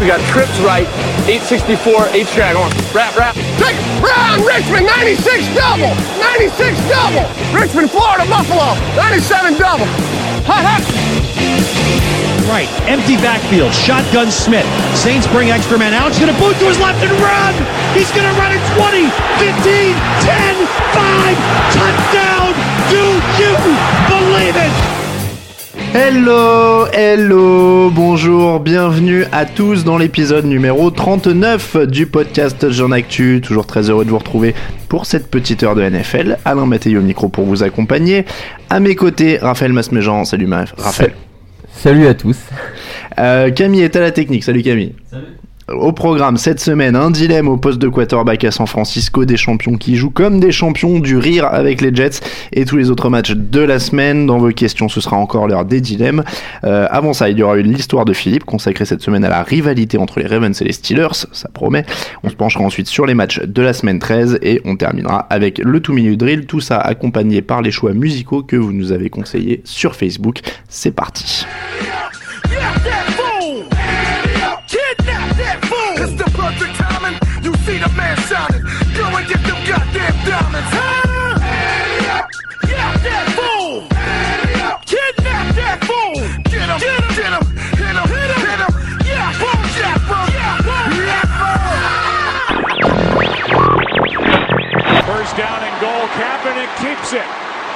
We got trips right, 864, 8 track on. Rap, rap. It. Ron Richmond, 96 double. 96 double. Richmond, Florida, Buffalo, 97 double. Hot. Right, empty backfield, shotgun Smith. Saints bring extra man out. He's going to boot to his left and run. He's going to run at 20, 15, 10, 5. Touchdown. Do you believe it? Hello, hello, bonjour, bienvenue à tous dans l'épisode numéro 39 du podcast Jean Actu. Toujours très heureux de vous retrouver pour cette petite heure de NFL. Alain Mathéo au micro pour vous accompagner. À mes côtés, Raphaël Masméjean. Salut Raphaël. Salut à tous. Euh, Camille est à la technique. Salut Camille. Au programme cette semaine, un dilemme au poste de quarterback à San Francisco, des champions qui jouent comme des champions, du rire avec les Jets et tous les autres matchs de la semaine. Dans vos questions, ce sera encore l'heure des dilemmes. Euh, avant ça, il y aura une l'histoire de Philippe consacrée cette semaine à la rivalité entre les Ravens et les Steelers, ça promet. On se penchera ensuite sur les matchs de la semaine 13 et on terminera avec le tout minute drill, tout ça accompagné par les choix musicaux que vous nous avez conseillés sur Facebook. C'est parti. See the man shining. Go and get them goddamn diamonds, huh? Get that fool! Kidnap that fool! Get him! Get him! Get him! Hit him! Hit him! Hit him! Yeah! Boom! Yeah! Boom! Yeah! Boom! Yeah! Boom! First down and goal. Kaepernick keeps it.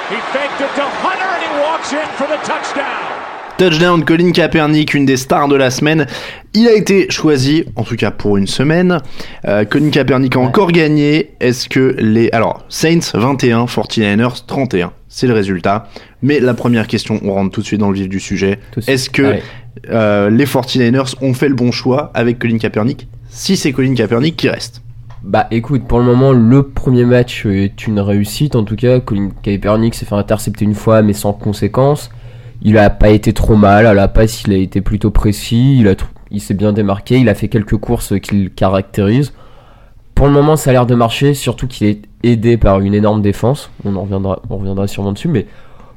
He faked it to Hunter and he walks in for the touchdown. Touchdown Colin Kaepernick, une des stars de la semaine. Il a été choisi, en tout cas pour une semaine. Euh, Colin Kaepernick a encore gagné. Est-ce que les... Alors, Saints 21, 49ers 31. C'est le résultat. Mais la première question, on rentre tout de suite dans le vif du sujet. Est-ce que Ouais. euh, les 49ers ont fait le bon choix avec Colin Kaepernick? Si c'est Colin Kaepernick qui reste. Bah écoute, pour le moment, le premier match est une réussite. En tout cas, Colin Kaepernick s'est fait intercepter une fois, mais sans conséquence. Il a pas été trop mal. À la passe, il a été plutôt précis. Il, a tr- il s'est bien démarqué. Il a fait quelques courses qui le caractérisent. Pour le moment, ça a l'air de marcher, surtout qu'il est aidé par une énorme défense. On en reviendra, on reviendra sûrement dessus, mais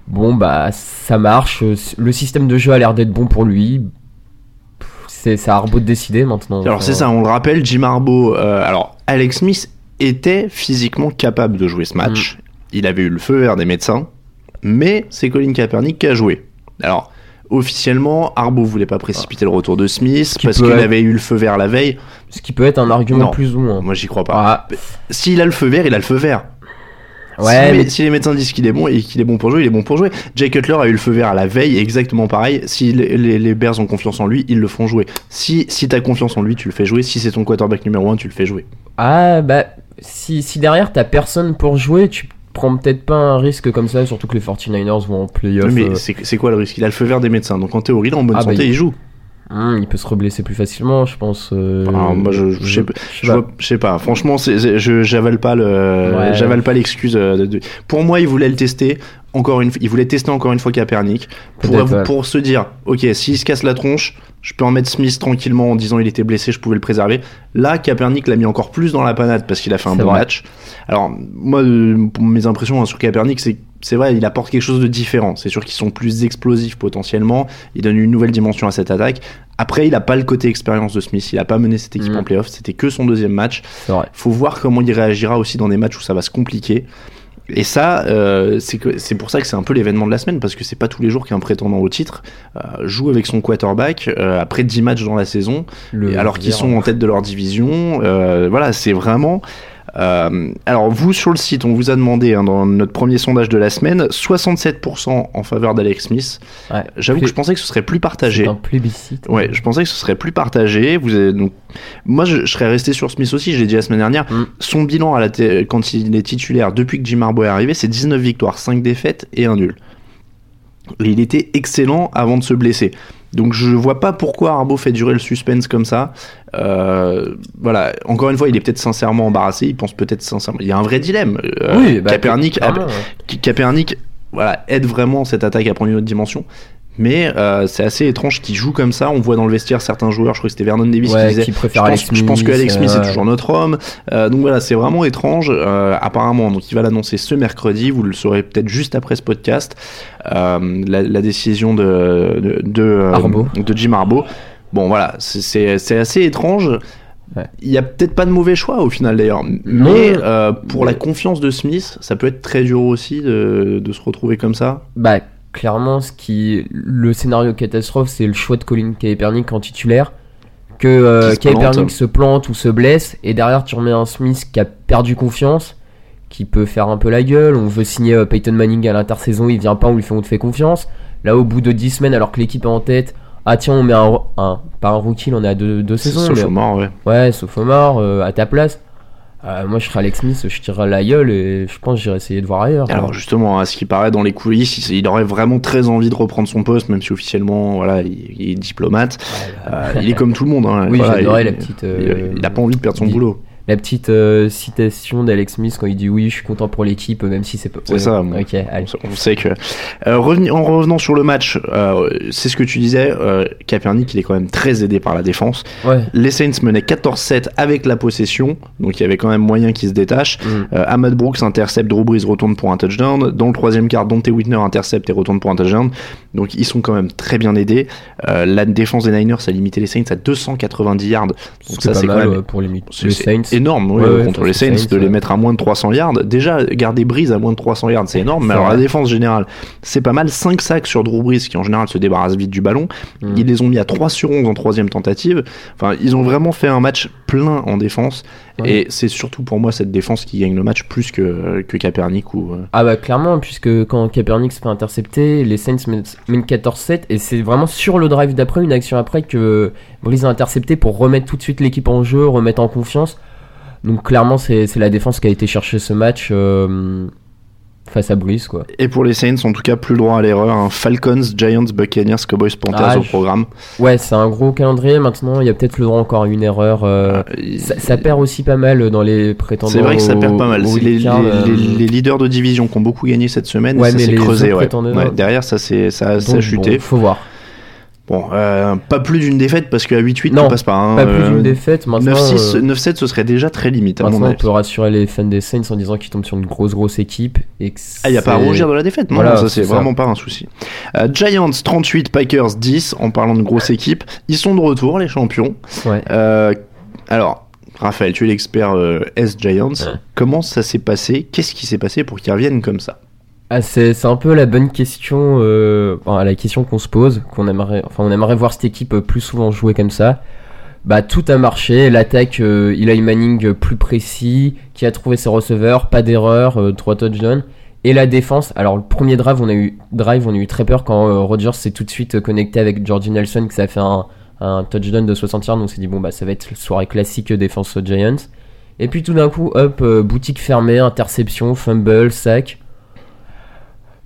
bon, bah ça marche. Le système de jeu a l'air d'être bon pour lui. C'est à Arbo de décider maintenant. Alors c'est ça, on le rappelle, Jim Harbaugh. euh, alors Alex Smith était physiquement capable de jouer ce match. Mm. Il avait eu le feu vert des médecins, mais c'est Colin Kaepernick qui a joué. Alors officiellement, Harbaugh voulait pas précipiter le retour de Smith qui parce qu'il être- avait eu le feu vert la veille. Ce qui peut être un argument Non. plus ou moins. Moi j'y crois pas. Ah, S'il a le feu vert, il a le feu vert. ouais, si, mais si les médecins disent qu'il est bon et qu'il est bon pour jouer, il est bon pour jouer. Jay Cutler a eu le feu vert à la veille, exactement pareil. Si les, les, les Bears ont confiance en lui, ils le font jouer. Si, si t'as confiance en lui, tu le fais jouer. Si c'est ton quarterback numéro 1, tu le fais jouer. ah bah si, si derrière t'as personne pour jouer, tu prends peut-être pas un risque comme ça, surtout que les 49ers vont en playoff. mais euh, c'est quoi le risque? Il a le feu vert des médecins, donc en théorie, est en bonne Ah, bah, santé, il- il joue. hum, il peut se reblesser plus facilement, je pense. euh, moi, je, je, sais, pas- je sais je pas. vois- je sais pas. Franchement, j'avale pas le, Ouais. j'avale pas l'excuse. euh, de- Pour moi, il voulait le tester. Encore une, il voulait tester encore une fois Kaepernick pour, ouais. pour se dire, ok, s'il se casse la tronche, je peux en mettre Smith tranquillement en disant il était blessé, je pouvais le préserver. Là, Kaepernick l'a mis encore plus dans la panade parce qu'il a fait un bon vrai. match. Alors, moi, euh, pour mes impressions hein, sur Kaepernick, c'est c'est vrai, il apporte quelque chose de différent. C'est sûr qu'ils sont plus explosifs potentiellement. Il donne une nouvelle dimension à cette attaque. Après, il a pas le côté expérience de Smith. Il a pas mené cette équipe Mm. en playoff. C'était que son deuxième match. C'est vrai. Faut voir comment il réagira aussi dans des matchs où ça va se compliquer. Et ça, euh, c'est pour ça que c'est un peu l'événement de la semaine parce que c'est pas tous les jours qu'un prétendant au titre euh, joue avec son quarterback euh, après 10 matchs dans la saison, Le alors qu'ils sont en tête de leur division. Euh, voilà, c'est vraiment. Euh, alors vous sur le site, on vous a demandé hein, dans notre premier sondage de la semaine, 67% en faveur d'Alex Smith. Ouais. J'avoue que je pensais que ce serait plus partagé. Un plébiscite. Ouais, je pensais que ce serait plus partagé. Vous avez, donc, moi, je, je serais resté sur Smith aussi. Je l'ai dit la semaine dernière. Mm. Son bilan à la quand il est titulaire depuis que Jim Harbaugh est arrivé, c'est 19 victoires, 5 défaites et un nul. Et il était excellent avant de se blesser. Donc je vois pas pourquoi Harbaugh fait durer le suspense comme ça. Euh, voilà, encore une fois, il est peut-être sincèrement embarrassé. Il pense peut-être sincèrement. Il y a un vrai dilemme. Euh, Oui, bah, ouais. Ki- Kaepernick voilà, aide vraiment cette attaque à prendre une autre dimension. Mais euh, c'est assez étrange qu'il joue comme ça. On voit dans le vestiaire certains joueurs, je crois que c'était Vernon Davis Ouais, qui disait qui préfère je, Alex pense, je pense que Smith, Alex Smith est toujours notre homme. Euh, donc voilà, c'est vraiment étrange. Euh, apparemment, donc il va l'annoncer ce mercredi. Vous le saurez peut-être juste après ce podcast. La, la décision de, de, de, Harbaugh. de Jim Harbaugh. Bon voilà, c'est- assez étrange. Ouais. Il y a peut-être pas de mauvais choix au final d'ailleurs, mais euh, pour la confiance de Smith, ça peut être très dur aussi de, de se retrouver comme ça. Bah, clairement, ce qui, le scénario catastrophe, c'est le choix de Colin Kaepernick en titulaire. Que euh, se plante. Kaepernick se plante ou se blesse, et derrière tu remets un Smith qui a perdu confiance, qui peut faire un peu la gueule. On veut signer euh, Peyton Manning à l'intersaison, il vient pas, on lui fait, on te fait confiance. Là, au bout de 10 semaines, alors que l'équipe est en tête, ah tiens, on met un, un pas un rookie, on est à deux, deux saisons. Sauf mais- au mort, ouais. Ouais, Sophomore, euh, à ta place. Euh, moi, je serais Alex Smith, je tirerais la gueule et je pense que j'irais essayer de voir ailleurs. Alors justement, à ce qui paraît dans les coulisses, il, aurait vraiment très envie de reprendre son poste, même si officiellement, voilà, il, il est diplomate. Euh, il est comme tout le monde. Hein, Oui, voilà, j'adorais il- la petite, euh, il, il a pas envie de perdre son boulot. La petite euh, citation d'Alex Smith quand il dit oui, je suis content pour l'équipe, même si c'est pas. C'est ça. bon. Ok, allez. On sait que. Euh, reveni- en revenant sur le match, euh, c'est ce que tu disais. Euh, Kaepernick, il est quand même très aidé par la défense. Ouais. Les Saints menaient 14-7 avec la possession, donc il y avait quand même moyen qu'ils se détachent. Mm. Euh, Ahmad Brooks intercepte, Drew Brees retourne pour un touchdown. Dans le troisième quart, Dante Whitner intercepte et retourne pour un touchdown. Donc ils sont quand même très bien aidés. Euh, la défense des Niners a limité les Saints à 290 yards. Donc ça c'est quand mal même ouais, pour les, Saints. Énorme Ouais, contre les Saints, de les mettre à moins de 300 yards. Déjà, garder Breeze à moins de 300 yards, c'est énorme. Mais alors, la défense générale, c'est pas mal. 5 sacs sur Drew Brees, qui en général se débarrasse vite du ballon. Mm. Ils les ont mis à 3 sur 11 en troisième tentative. Enfin, ils ont vraiment fait un match plein en défense. Ouais. Et c'est surtout pour moi cette défense qui gagne le match plus que, que Kaepernick ou. euh, Ah bah clairement, puisque quand Kaepernick se fait intercepter, les Saints mènent 14-7 et c'est vraiment sur le drive d'après, une action après que Breeze a intercepté pour remettre tout de suite l'équipe en jeu, remettre en confiance. Donc clairement, c'est la défense qui a été chercher ce match euh, face à Breeze quoi. Et pour les Saints, en tout cas, plus droit à l'erreur. hein. Falcons, Giants, Buccaneers, Cowboys, Panthers Ah, au programme. Ouais, c'est un gros calendrier. Maintenant, il y a peut-être le droit encore à une erreur. euh, Euh, ça, ça perd aussi pas mal dans les prétendants. C'est vrai que ça au- perd pas mal. les, les- euh, les- les leaders de division qui ont beaucoup gagné cette semaine. Ouais, et ça s'est creusé. Ouais. Ouais, derrière, ça ça, ça a chuté. bon, faut voir. Bon, euh, pas plus d'une défaite parce qu'à 8-8, Non, on passe pas. hein. Pas plus Euh, d'une défaite. Maintenant, 9-6, euh, 9-7, ce serait déjà très limite, à mon Maintenant, on peut rassurer les fans des Saints en disant qu'ils tombent sur une grosse grosse équipe et que Ah, il n'y a pas à rougir de la défaite, non, Voilà, ça c'est c'est ça. vraiment pas un souci. Euh, Giants 38, Packers 10, en parlant de grosse équipe. Ils sont de retour, les champions. Ouais. Euh, alors, Raphaël, tu es l'expert euh, S-Giants. Ouais. Comment ça s'est passé? Qu'est-ce qui s'est passé pour qu'ils reviennent comme ça? Ah, c'est un peu la bonne question, euh, enfin, la question qu'on se pose, qu'on aimerait, enfin on aimerait voir cette équipe euh, plus souvent jouer comme ça. Bah tout a marché, l'attaque, euh, Eli Manning euh, plus précis, qui a trouvé ses receveurs, pas d'erreur, euh, trois touchdowns. Et la défense, alors le premier drive, on a eu drive, on a eu très peur quand Rodgers s'est tout de suite connecté avec Georgie Nelson, que ça a fait un, touchdown de 60 yards, on s'est dit bon bah ça va être soirée classique défense Giants. Et puis tout d'un coup, hop, boutique fermée, interception, fumble, sac.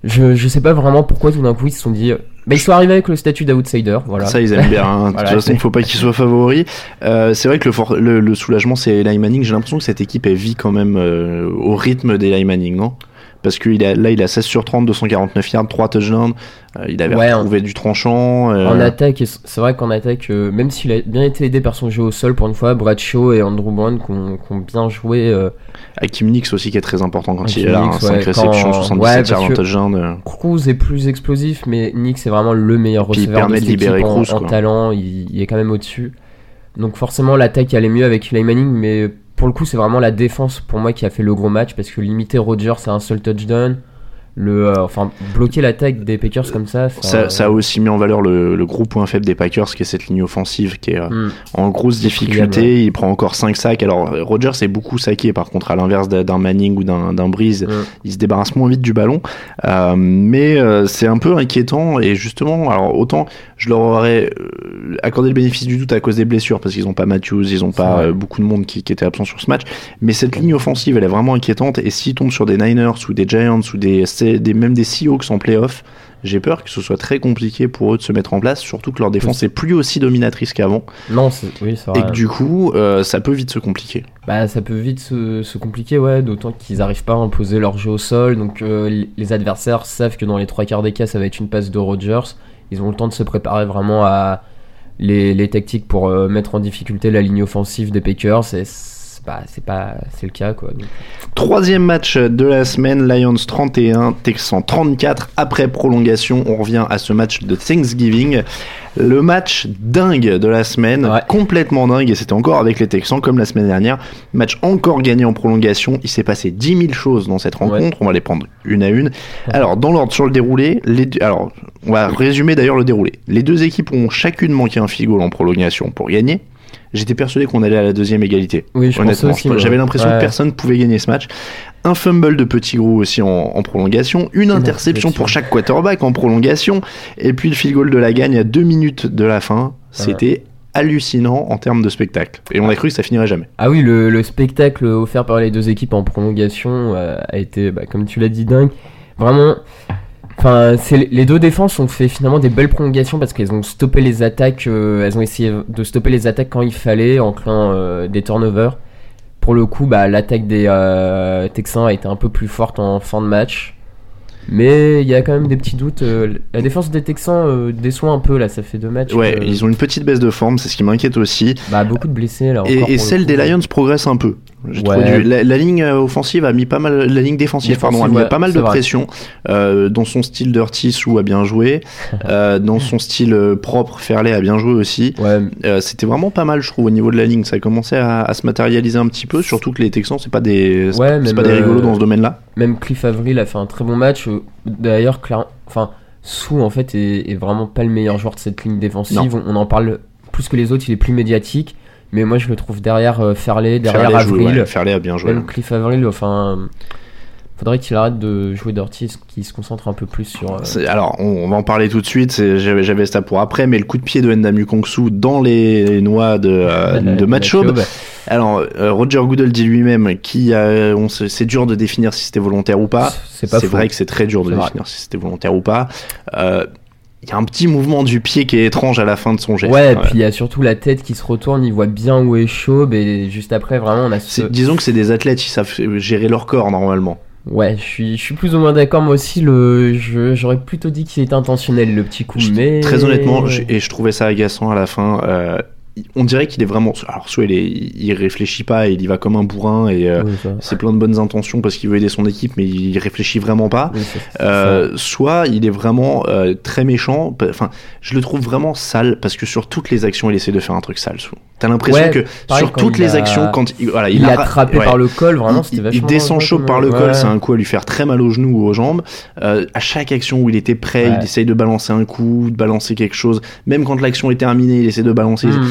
Je, je sais pas vraiment pourquoi tout d'un coup ils se sont dit. euh, Bah, ils sont arrivés avec le statut d'outsider, voilà. Ça, ils aiment bien. hein. De toute façon, il faut pas qu'ils soient favoris. Euh, c'est vrai que le, for- le, le soulagement, c'est Eli Manning. J'ai l'impression que cette équipe, elle vit quand même euh, au rythme d'Eli Manning, non? Parce que il a, là, il a 16 sur 30, 249 yards, 3 touchdowns. Euh, il avait Ouais, en- retrouvé du tranchant. euh, En attaque, c'est vrai qu'en attaque, euh, même s'il a bien été aidé par son jeu au sol pour une fois, Bradshaw et Andrew Brown qui ont, bien joué. Hakim Nix aussi qui est très important quand Hakim il est là. hein, Nix, 5 ouais, réceptions, quand- 77 ouais, yards, que- touchdown. Cruz est plus explosif, mais Nick c'est vraiment le meilleur Puis il receveur permet de de libérer en, Cruz, en talent, il, il est quand même au-dessus. Donc forcément l'attaque allait mieux avec Eli Manning, mais pour le coup c'est vraiment la défense pour moi qui a fait le gros match parce que limiter Rodgers à un seul touchdown, le, euh, enfin bloquer l'attaque des Packers comme ça, Ça, ça a aussi mis en valeur le, le gros point faible des Packers, qui est cette ligne offensive qui est euh, Hmm. en grosse difficulté. Ouais. Il prend encore 5 sacs. Alors, Rogers est beaucoup saqué, par contre, à l'inverse d'un Manning ou d'un Breeze, Hmm. il se débarrasse moins vite du ballon. Euh, mais euh, c'est un peu inquiétant. Et justement, alors autant je leur aurais euh, accordé le bénéfice du doute à cause des blessures, parce qu'ils n'ont pas Matthews, ils n'ont pas vrai. euh, beaucoup de monde qui, qui était absent sur ce match. Mais cette ligne offensive, elle est vraiment inquiétante. Et s'ils tombent sur des Niners ou des Giants ou des, des même des Seahawks en playoff, j'ai peur que ce soit très compliqué pour eux de se mettre en place, surtout que leur défense est plus aussi dominatrice qu'avant, Non, c'est oui, c'est et vrai. que du coup, euh, ça peut vite se compliquer. Bah, ça peut vite se, se compliquer, ouais, d'autant qu'ils n'arrivent pas à imposer leur jeu au sol. Donc, euh, les adversaires savent que dans les trois quarts des cas, ça va être une passe de Rodgers. Ils ont le temps de se préparer vraiment à les, tactiques pour euh, mettre en difficulté la ligne offensive des Packers. C'est c'est pas, c'est le cas, quoi. Donc, Troisième match de la semaine, Lions 31, Texans 34. Après prolongation, on revient à ce match de Thanksgiving. Le match dingue de la semaine, Ouais. complètement dingue, et c'était encore avec les Texans comme la semaine dernière. Match encore gagné en prolongation. Il s'est passé 10 000 choses dans cette rencontre. On va les prendre une à une. Alors, dans l'ordre sur le déroulé, les deux- alors, on va résumer d'ailleurs le déroulé. Les deux équipes ont chacune manqué un goal en prolongation pour gagner. J'étais persuadé qu'on allait à la deuxième égalité. Oui, je Honnêtement, j'avais l'impression que personne ne pouvait gagner ce match. Un fumble de Petit Gros aussi en, en prolongation, une interception pour chaque quarterback en prolongation, et puis le field goal de la gagne à deux minutes de la fin. C'était hallucinant en termes de spectacle. Et on a cru que ça finirait jamais. Ah oui, le, le spectacle offert par les deux équipes en prolongation euh, a été, bah, comme tu l'as dit, dingue. Vraiment, enfin, les deux défenses ont fait finalement des belles prolongations parce qu'elles ont stoppé les attaques, euh, elles ont essayé de stopper les attaques quand il fallait en créant euh, des turnovers. Pour le coup, bah, l'attaque des euh, Texans a été un peu plus forte en fin de match. Mais il y a quand même des petits doutes. la défense des Texans euh, déçoit un peu là, ça fait deux matchs. Ouais, ils ont une petite baisse de forme, c'est ce qui m'inquiète aussi. bah, beaucoup de blessés là. Et, encore celle des Lions progresse un peu. Ouais. du- la, la ligne euh, offensive a mis pas mal, la ligne défensive, pardon, a mis ouais, pas mal de vrai. pression euh, dans son style Dirty Sou a bien joué, euh, dans son style propre Fairley a bien joué aussi. Ouais, Euh, C'était vraiment pas mal, je trouve, au niveau de la ligne. Ça a commencé à, à se matérialiser un petit peu, surtout que les Texans, c'est pas des, pas- des rigolos dans ce domaine-là. Même Cliff Avril a fait un très bon match. D'ailleurs, enfin, Sou en fait est, est vraiment pas le meilleur joueur de cette ligne défensive. On en parle plus que les autres. Il est plus médiatique, mais moi je le trouve derrière euh, Fairley, derrière joué, Avril. ouais, Fairley a bien joué. Même Cliff Avril, enfin, faudrait qu'il arrête de jouer Dirty, qu'il se concentre un peu plus sur. euh, Alors, on, on va en parler tout de suite. J'avais j'avais ça pour après, mais le coup de pied de Ndamu Kongsu dans les noix de, euh, de. Matchob. Alors, euh, Roger Goodell dit lui-même qui a, on c'est dur de définir si c'était volontaire ou pas. C'est vrai que c'est très dur de définir si c'était volontaire ou pas. Euh, Il y a un petit mouvement du pied qui est étrange à la fin de son geste. Ouais, puis il y a surtout la tête qui se retourne, il voit bien où est Chaube, et juste après, vraiment, on a ce. Disons que c'est des athlètes, ils savent gérer leur corps normalement. Ouais, je suis, je suis plus ou moins d'accord, moi aussi, le, je- j'aurais plutôt dit qu'il était intentionnel, le petit coup, mais. Très honnêtement, je- et je trouvais ça agaçant à la fin. euh, on dirait qu'il est vraiment. Alors, soit il, est, il réfléchit pas, il y va comme un bourrin et euh, Oui, c'est plein de bonnes intentions parce qu'il veut aider son équipe, mais il réfléchit vraiment pas. Oui, Euh, soit il est vraiment euh, très méchant. Enfin, je le trouve vraiment sale parce que sur toutes les actions, il essaie de faire un truc sale. T'as l'impression Ouais, que pareil, sur toutes les a- actions, quand il, voilà, Il il a attrapé ouais. par le col, vraiment, Il- il, descend chaud par le ouais. col, c'est un coup à lui faire très mal aux genoux ou aux jambes. Euh, à chaque action où il était prêt, il essaye de balancer un coup, de balancer quelque chose. Même quand l'action est terminée, il essaie de balancer. Mhm.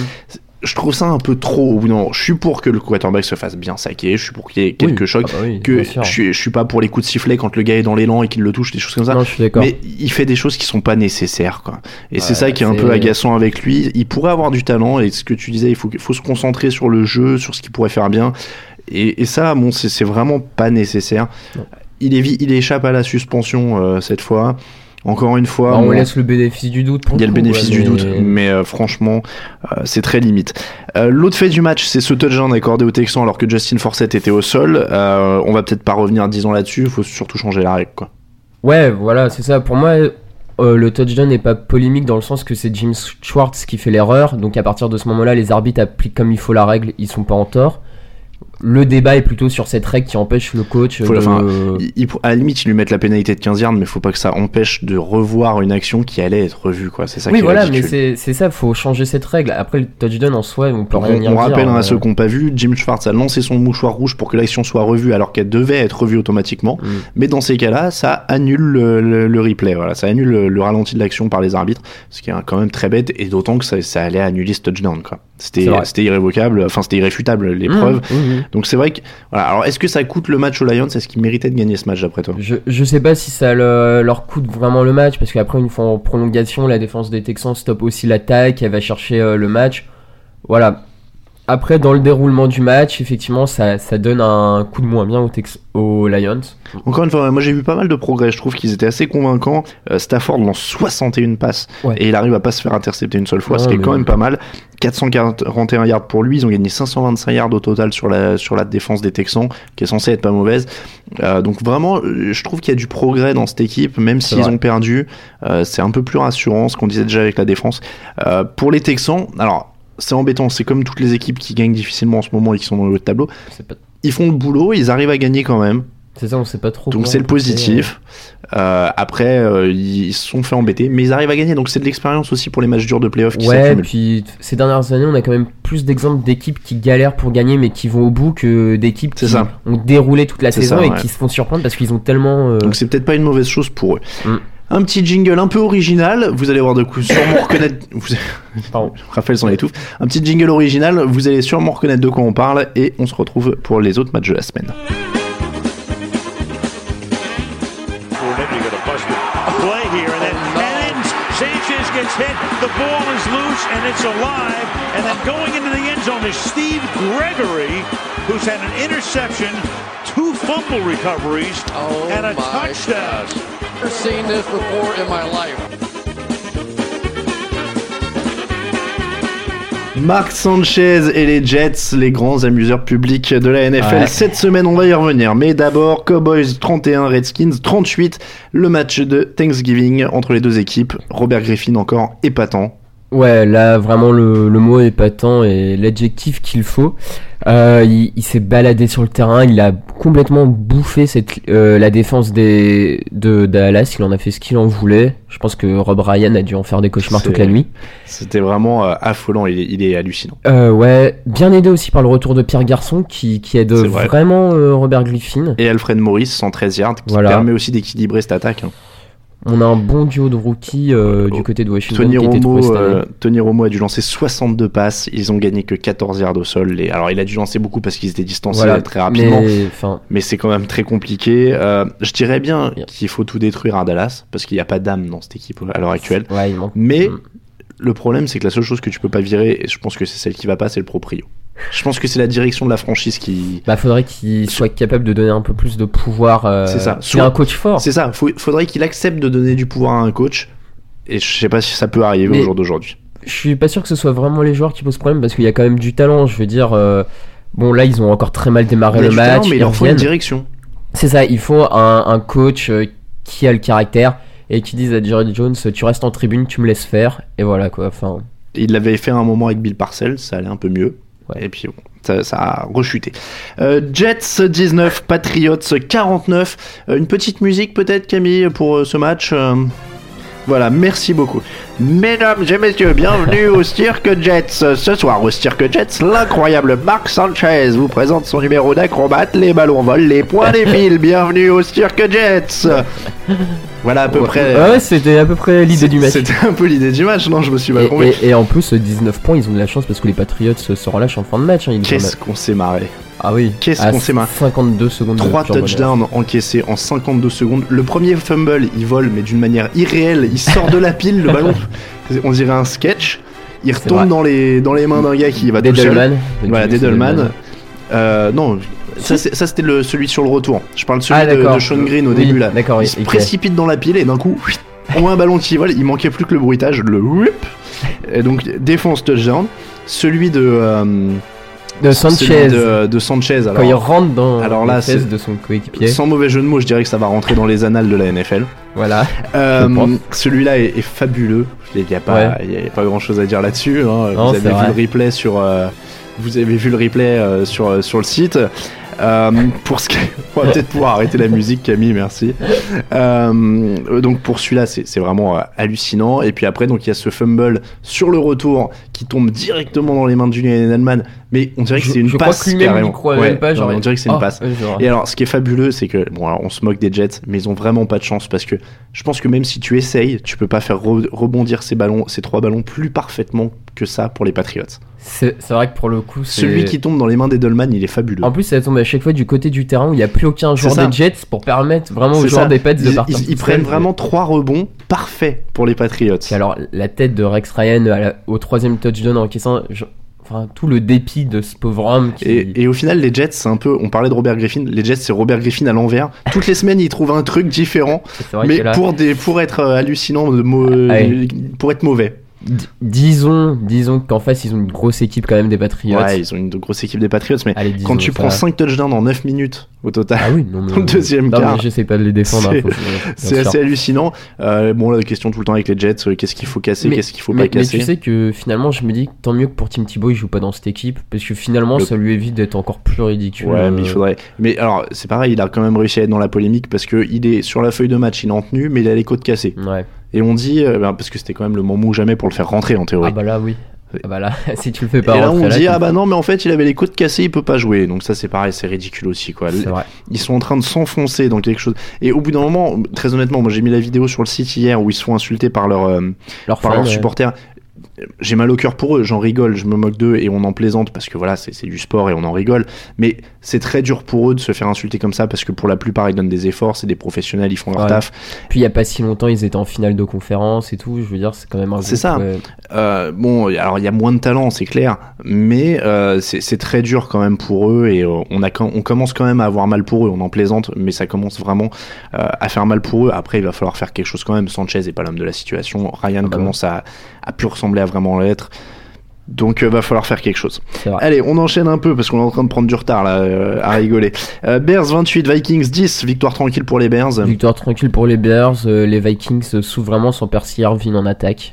Je trouve ça un peu trop. moment. Je suis pour que le quarterback se fasse bien saquer. Je suis pour qu'il y ait quelques Oui. chocs. Ah bah oui, que je suis, je suis pas pour les coups de sifflet quand le gars est dans l'élan et qu'il le touche, des choses comme ça. Non, je suis d'accord. Mais il fait des choses qui sont pas nécessaires, quoi. Et c'est ça qui est un peu agaçant avec lui. Il pourrait avoir du talent, et ce que tu disais, il faut, se concentrer sur le jeu, sur ce qu'il pourrait faire bien. Et, et ça, bon, c'est vraiment pas nécessaire. Non. Il échappe à la suspension euh, cette fois. Encore une fois, Bah, on laisse le bénéfice du doute. il y a le coup, bénéfice ouais, du mais- doute, mais euh, franchement, euh, c'est très limite. Euh, L'autre fait du match, c'est ce touchdown accordé aux Texans alors que Justin Forsett était au sol. On va peut-être pas revenir 10 ans là-dessus, il faut surtout changer la règle. Quoi. Ouais, voilà, c'est ça. Pour moi, euh, le touchdown n'est pas polémique dans le sens que c'est Jim Schwartz qui fait l'erreur. Donc à partir de ce moment-là, les arbitres appliquent comme il faut la règle, ils sont pas en tort. Le débat est plutôt sur cette règle qui empêche le coach Faut- de... Il- à la limite, ils lui mettent la pénalité de 15 yards, mais faut pas que ça empêche de revoir une action qui allait être revue. quoi. C'est ça oui, qui est voilà, mais c'est ça, faut changer cette règle. Après, le touchdown en soi, on peut On, rien on dire. rappelle hein, à euh, ceux qui n'ont pas vu, Jim Schwartz a lancé son mouchoir rouge pour que l'action soit revue alors qu'elle devait être revue automatiquement. Mm. Mais dans ces cas-là, ça annule le, le- le replay, voilà, ça annule le, le ralenti de l'action par les arbitres, ce qui est quand même très bête, et d'autant que ça, ça allait annuler ce touchdown. quoi. C'était irrévocable, enfin c'était irréfutable les preuves. mmh. Donc c'est vrai que voilà. Alors est-ce que ça coûte le match aux Lions? Est-ce qu'ils méritaient de gagner ce match d'après toi? Je, je sais pas si ça le- leur coûte vraiment le match, parce qu'après, une fois en prolongation, la défense des Texans stoppe aussi l'attaque, elle va chercher euh, le match. Voilà. Après, dans le déroulement du match, effectivement, ça, ça donne un coup de moins bien aux, Tex- aux Lions. Encore une fois, moi j'ai vu pas mal de progrès. Je trouve qu'ils étaient assez convaincants. Euh, Stafford lance 61 passes Ouais. et il arrive à pas se faire intercepter une seule fois, ce qui est quand même pas mal. 441 yards pour lui. Ils ont gagné 525 yards au total sur la sur la défense des Texans, qui est censée être pas mauvaise. Euh, donc vraiment, euh, je trouve qu'il y a du progrès dans cette équipe, même s'ils ont perdu. euh, c'est un peu plus rassurant, ce qu'on disait déjà avec la défense. Pour les Texans, alors. C'est embêtant, c'est comme toutes les équipes qui gagnent difficilement en ce moment et qui sont dans le haut de tableau. Pas- Ils font le boulot, ils arrivent à gagner quand même. c'est ça, on sait pas trop. Donc c'est le positif. Euh, après, euh, ils se sont fait embêter, mais ils arrivent à gagner. Donc c'est de l'expérience aussi pour les matchs durs de playoff qui Ouais, puis ces dernières années, on a quand même plus d'exemples d'équipes qui galèrent pour gagner, mais qui vont au bout que d'équipes qui ça. ont déroulé toute la saison ça, et qui se font surprendre parce qu'ils ont tellement. euh, Donc c'est peut-être pas une mauvaise chose pour eux. Mm. Un petit jingle un peu original, vous allez voir de coup sûrement reconnaître. Vous... Pardon. Raphaël s'en étouffe. Un petit jingle original, vous allez sûrement reconnaître de quoi on parle et on se retrouve pour les autres matchs de la semaine. Hit. The ball is loose, and it's alive. And then going into the end zone is Steve Gregory, who's had an interception, two fumble recoveries, Oh and a touchdown. Never seen this before in my life. Marc Sanchez et les Jets, les grands amuseurs publics de la NFL. Ouais. Cette semaine, on va y revenir. Mais d'abord, Cowboys 31, Redskins 38. Le match de Thanksgiving entre les deux équipes. Robert Griffin encore épatant. Ouais, là vraiment le, le mot est épatant et l'adjectif qu'il faut. Euh, il il s'est baladé sur le terrain, il a complètement bouffé cette, euh, la défense des, de Dallas, il en a fait ce qu'il en voulait. Je pense que Rob Ryan a dû en faire des cauchemars toute la nuit. C'était vraiment euh, affolant. Il est, il est hallucinant. Euh, ouais, bien aidé aussi par le retour de Pierre Garçon qui, qui aide vrai. vraiment euh, Robert Griffin. Et Alfred Morris 113 yards qui Voilà. permet aussi d'équilibrer cette attaque. hein. On a un bon duo de rookies euh, du côté de Washington Tony qui Romo, euh, Tony Romo a dû lancer 62 passes. Ils ont gagné que 14 yards au sol. Et alors, il a dû lancer beaucoup parce qu'ils étaient distancés Voilà, très rapidement. Mais, c'est quand même très compliqué. Euh, je dirais bien Yeah. qu'il faut tout détruire à Dallas parce qu'il n'y a pas d'âme dans cette équipe à l'heure actuelle. ouais. Mais Mm. le problème, c'est que la seule chose que tu peux pas virer, et je pense que c'est celle qui va pas, c'est le proprio. Je pense que c'est la direction de la franchise qui. Bah, faudrait qu'il soit capable de donner un peu plus de pouvoir. euh, C'est ça. Un coach fort. C'est ça. Faut- faudrait qu'il accepte de donner du pouvoir à un coach. Et je sais pas si ça peut arriver Mais- au jour d'aujourd'hui. Je suis pas sûr que ce soit vraiment les joueurs qui posent problème parce qu'il y a quand même du talent. Je veux dire, euh, bon là ils ont encore très mal démarré le match. talent, mais il leur faut une direction. C'est ça, il faut un, un coach euh, qui a le caractère et qui dise à Jerry Jones, tu restes en tribune, tu me laisses faire. Et voilà quoi. Enfin, Il l'avait fait un moment avec Bill Parcells, ça allait un peu mieux. Et puis bon, ça, a rechuté. Euh, Jets 19, Patriots 49. Euh, une petite musique peut-être Camille pour euh, ce match Voilà, merci beaucoup. Mesdames et messieurs, bienvenue au Cirque Jets. Ce soir au Cirque Jets, l'incroyable Marc Sanchez vous présente son numéro d'acrobate. Les ballons volent, les points défilent. Bienvenue au Cirque Jets. Voilà à peu près. ouais, c'était à peu près l'idée du match. C'était un peu l'idée du match, non Je me suis mal Et, trompé. et- et en plus, 19 points, ils ont de la chance parce que les Patriots se se relâchent en fin de match. hein, Qu'est-ce qu'on s'est marré Ah oui, qu'est-ce qu'on s'est marré. 52 secondes de 3 pur bonheur. touchdowns encaissés en 52 secondes. Le premier fumble, il vole, mais d'une manière irréelle. Il sort de la pile, le ballon. On dirait un sketch. Il retombe dans les, dans les mains d'un gars qui va tout seul. Dedelman. Voilà, Dedelman. Euh, non, ça, c'est- ça, c'était le, celui sur le retour. Je parle de celui Ah, de, d'accord. de Sean Green au Oui, début là. d'accord, il se précipite dans la pile et d'un coup, ou un ballon qui vole, il manquait plus que le bruitage, le whip. Et donc défense touchdown. Celui de euh, De Sanchez. de, de Sanchez. Alors, Quand il rentre dans alors la là, de son coéquipier. sans mauvais jeu de mots, je dirais que ça va rentrer dans les annales de la NFL. Voilà. Euh. Celui-là est, est fabuleux. Il n'y a pas, Ouais. il y a pas grand chose à dire là-dessus. hein. Non, vous avez vu vrai. le replay sur, euh, vous avez vu le replay euh, sur sur le site. Euh, pour ce qui- on va peut-être pouvoir arrêter la musique, Camille, merci. Euh, donc pour celui-là, c'est vraiment euh, hallucinant. Et puis après, donc il y a ce fumble sur le retour qui tombe directement dans les mains de Julian Edelman. Mais on dirait que c'est une je crois passe que carrément. croit Ouais, non, on dirait que c'est une ah, passe. Et alors, ce qui est fabuleux, c'est que bon, alors on se moque des Jets, mais ils ont vraiment pas de chance parce que je pense que même si tu essayes, tu peux pas faire re- rebondir ces ballons, ces trois ballons plus parfaitement que ça pour les Patriots. C'est vrai que pour le coup. Celui qui tombe dans les mains d'Edelman, il est fabuleux. En plus, ça tombe à chaque fois du côté du terrain où il n'y a plus aucun joueur des Jets pour permettre vraiment aux joueurs ça. des Pets de partir. ils- prennent vraiment trois rebonds parfaits pour les Patriots. Alors, la tête de Rex Ryan la- au troisième touchdown en encaissant. je- Enfin, tout le dépit de ce pauvre homme qui. Et, et au final, les Jets, c'est un peu. On parlait de Robert Griffin. Les Jets, c'est Robert Griffin à l'envers. Toutes les semaines, ils trouvent un truc différent, vrai mais là- pour des, pour être euh, hallucinant, de Ouais. pour être mauvais. D- disons, disons qu'en face, ils ont une grosse équipe quand même des Patriots. Ouais, ils ont une grosse équipe des Patriots, mais Allez, disons quand tu prends 5 touchdowns en 9 minutes au total, Ah oui, non, mais. dans le deuxième non, quart, mais j'essaie pas de les défendre. hein, c'est- assez hallucinant. Euh, bon, la question tout le temps avec les Jets, euh, qu'est-ce qu'il faut casser, Mais- qu'est-ce qu'il faut mais, pas mais casser. tu sais que finalement, je me dis que tant mieux que pour Tim Thibault, il joue pas dans cette équipe. Parce que finalement, Le- ça lui évite d'être encore plus ridicule. Ouais, mais il euh, faudrait. Mais alors, c'est pareil, il a quand même réussi à être dans la polémique parce que il est sur la feuille de match, il est en tenue, mais il a les côtes cassées. Ouais. Et on dit, euh, ben, parce que c'était quand même le moment ou jamais pour le faire rentrer en théorie. Ah bah là, oui. Ah bah là, si tu le fais Et pas là, rentrer on dit, ah bah non, mais en fait, il avait les côtes cassées, il peut pas jouer. Donc ça, c'est pareil, c'est ridicule aussi, quoi. C'est vrai. Ils sont en train de s'enfoncer dans quelque chose. Et au bout d'un moment, très honnêtement, moi j'ai mis la vidéo sur le site hier où ils se font insulter par, leur, euh, Leur par leurs ouais. J'ai mal au cœur pour eux, j'en rigole, je me moque d'eux et on en plaisante parce que voilà, c'est du sport et on en rigole. Mais c'est très dur pour eux de se faire insulter comme ça parce que pour la plupart, ils donnent des efforts, c'est des professionnels, ils font leur Ouais. taf. Puis il y a pas si longtemps, ils étaient en finale de conférence et tout. Je veux dire, c'est quand même un C'est ça. ouais. Euh, bon, alors il y a moins de talent, c'est clair, mais euh, c'est très dur quand même pour eux et euh, on, a, on commence quand même à avoir mal pour eux. On en plaisante, mais ça commence vraiment euh, à faire mal pour eux. Après, il va falloir faire quelque chose quand même. Sanchez est pas l'homme de la situation. Ryan Ah bah commence à, à plus ressembler à vraiment l'être. Donc, euh, va falloir faire quelque chose. Allez, on enchaîne un peu parce qu'on est en train de prendre du retard là, euh, à rigoler. Euh, Bears 28, Vikings 10, victoire tranquille pour les Bears. Victoire tranquille pour les Bears. les Vikings souffrent vraiment sans Percy Harvin en attaque.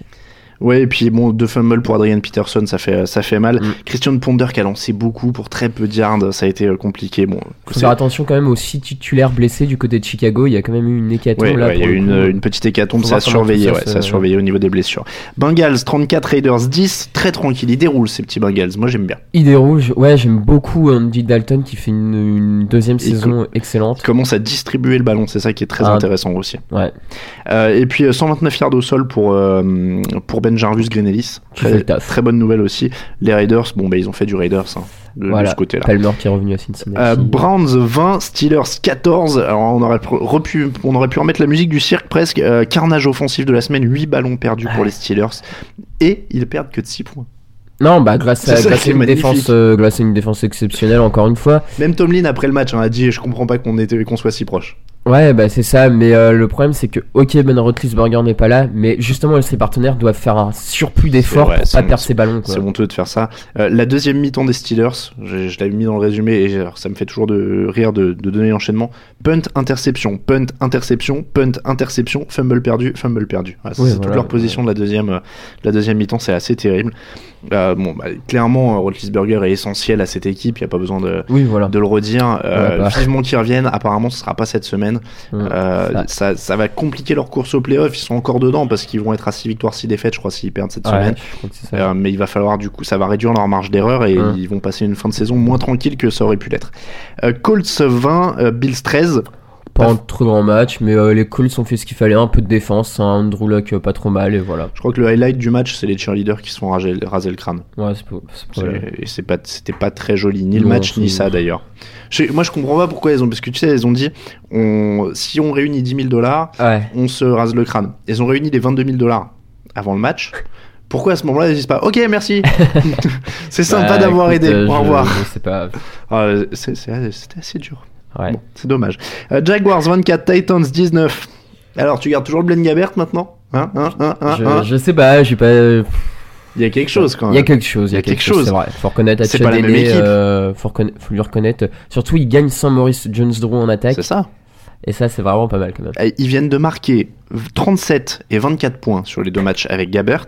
Ouais, et puis bon, deux fumbles pour Adrian Peterson, ça fait, ça fait mal. Mm. Christian Ponder qui a lancé beaucoup pour très peu de yards, ça a été euh, compliqué. Bon, Faut faire attention quand même aux six titulaires blessés du côté de Chicago. Il y a quand même eu une hécatombe Ouais, là. ouais, il y a eu une, une petite hécatombe, surveiller, tout ouais, ça se- surveiller au niveau des blessures. Bengals 34, Raiders 10, très tranquille, ils déroulent ces petits Bengals, moi j'aime bien. Idée rouge, ouais, j'aime beaucoup Andy Dalton qui fait une, une deuxième Et saison excellente. Ils commencent à distribuer le ballon, c'est ça qui est très Ah. intéressant aussi. Ouais, Euh, et puis euh, 129 yards au sol pour, euh, pour Ben Jarvis Grenelis, Qui fait très, bonne nouvelle aussi. Les Raiders, bon bah ils ont fait du Raiders hein, de, ce côté-là. Palmer qui est revenu à Cincinnati. Euh, Browns 20, Steelers 14. Alors on aurait, pu- repu, on aurait pu remettre la musique du cirque presque. Euh, carnage offensif de la semaine, 8 ballons perdus pour les Steelers. Et ils perdent que de 6 points. Non, bah grâce à, grâce à une magnifique. défense, euh, grâce à une défense exceptionnelle encore une fois. Même Tomlin après le match hein, a dit Je comprends pas qu'on était- qu'on soit si proche. Ouais, bah c'est ça, mais euh, le problème c'est que, ok, Ben Roethlisberger n'est pas là, mais justement ses partenaires doivent faire un surplus d'efforts pour pas perdre ses ballons. C'est honteux de faire ça. Euh, la deuxième mi-temps des Steelers, je, je l'avais mis dans le résumé et alors, ça me fait toujours de rire de, de donner l'enchaînement. Punt, interception, punt, interception, punt, interception, fumble perdu, fumble perdu. C'est toute leur position de la deuxième, euh, de la deuxième mi-temps, c'est assez terrible. Euh, bon, bah, clairement, euh, Roethlisberger est essentiel à cette équipe, il n'y a pas besoin de, Oui, voilà. de le redire. Euh, Voilà, bah. Vivement qu'ils reviennent, apparemment ce sera pas cette semaine. Euh, ça- ça, ça va compliquer leur course au playoff, ils sont encore dedans parce qu'ils vont être à 6 victoires, 6 défaites, je crois, s'ils perdent cette ouais, semaine. Euh, mais il va falloir du coup, ça va réduire leur marge d'erreur et ils vont passer une fin de saison moins tranquille que ça aurait pu l'être. Euh, Colts 20, euh, Bills 13. Pas un trop grand match, mais euh, les Colts ont fait ce qu'il fallait, un peu de défense, un Andrew Luck euh, pas trop mal, et voilà. Je crois que le highlight du match, c'est les cheerleaders qui se font raser, raser le crâne. Ouais, c'est pas- C'est- Et c'est pas, c'était pas très joli, ni le Non, match, ni ça d'ailleurs. Moi, je comprends pas pourquoi ils ont, parce que tu sais, ils ont dit, on, si on réunit 10 000 dollars, Ouais. on se rase le crâne. Ils ont réuni les 22 000 dollars avant le match. Pourquoi à ce moment-là ils disent pas Ok merci C'est sympa Bah, d'avoir aidé, euh, au je- revoir. pas. Ah, c'est- C'était assez dur. Ouais. Bon, c'est dommage. Euh, Jaguars 24, Titans 19. Alors, tu gardes toujours le Blaine Gabbert maintenant? Hein, hein, hein, hein, Je, hein? je sais pas, j'ai pas. Il y a quelque chose quand même. Il y a quelque chose, il y a quelque chose. C'est vrai. Faut reconnaître à C'est pas la même équipe. euh, faut, reconna- faut lui reconnaître. Surtout, il gagne sans Maurice Jones-Drew en attaque. C'est ça. Et ça, c'est vraiment pas mal quand même. Ils viennent de marquer 37 et 24 points sur les deux matchs avec Gabbert.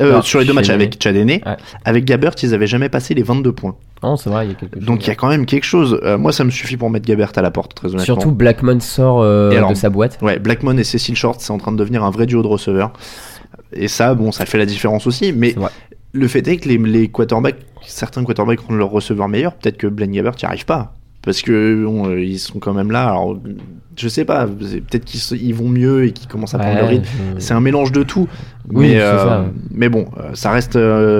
Euh, sur les deux matchs avec. Ouais. Avec Gabbert, ils avaient jamais passé les 22 points. Non, c'est vrai, il y a quelque chose. Donc il y a quand même quelque chose. Euh, moi, ça me suffit pour mettre Gabbert à la porte, très honnêtement. Surtout, Blackmon sort euh, alors, de sa boîte. Ouais, Blackmon et Cecil Short, c'est en train de devenir un vrai duo de receveurs. Et ça, bon, ça fait la différence aussi. Mais le fait est que les, les quarterbacks, certains quarterbacks rendent leurs receveurs meilleurs. Peut-être que Blaine Gabbert n'y arrive pas. Parce que bon, euh, ils sont quand même là. Alors, je sais pas. Peut-être qu'ils vont mieux et qu'ils commencent à prendre le rythme. je- C'est un mélange de tout. Oui, mais, euh, ça. mais bon, euh, ça reste,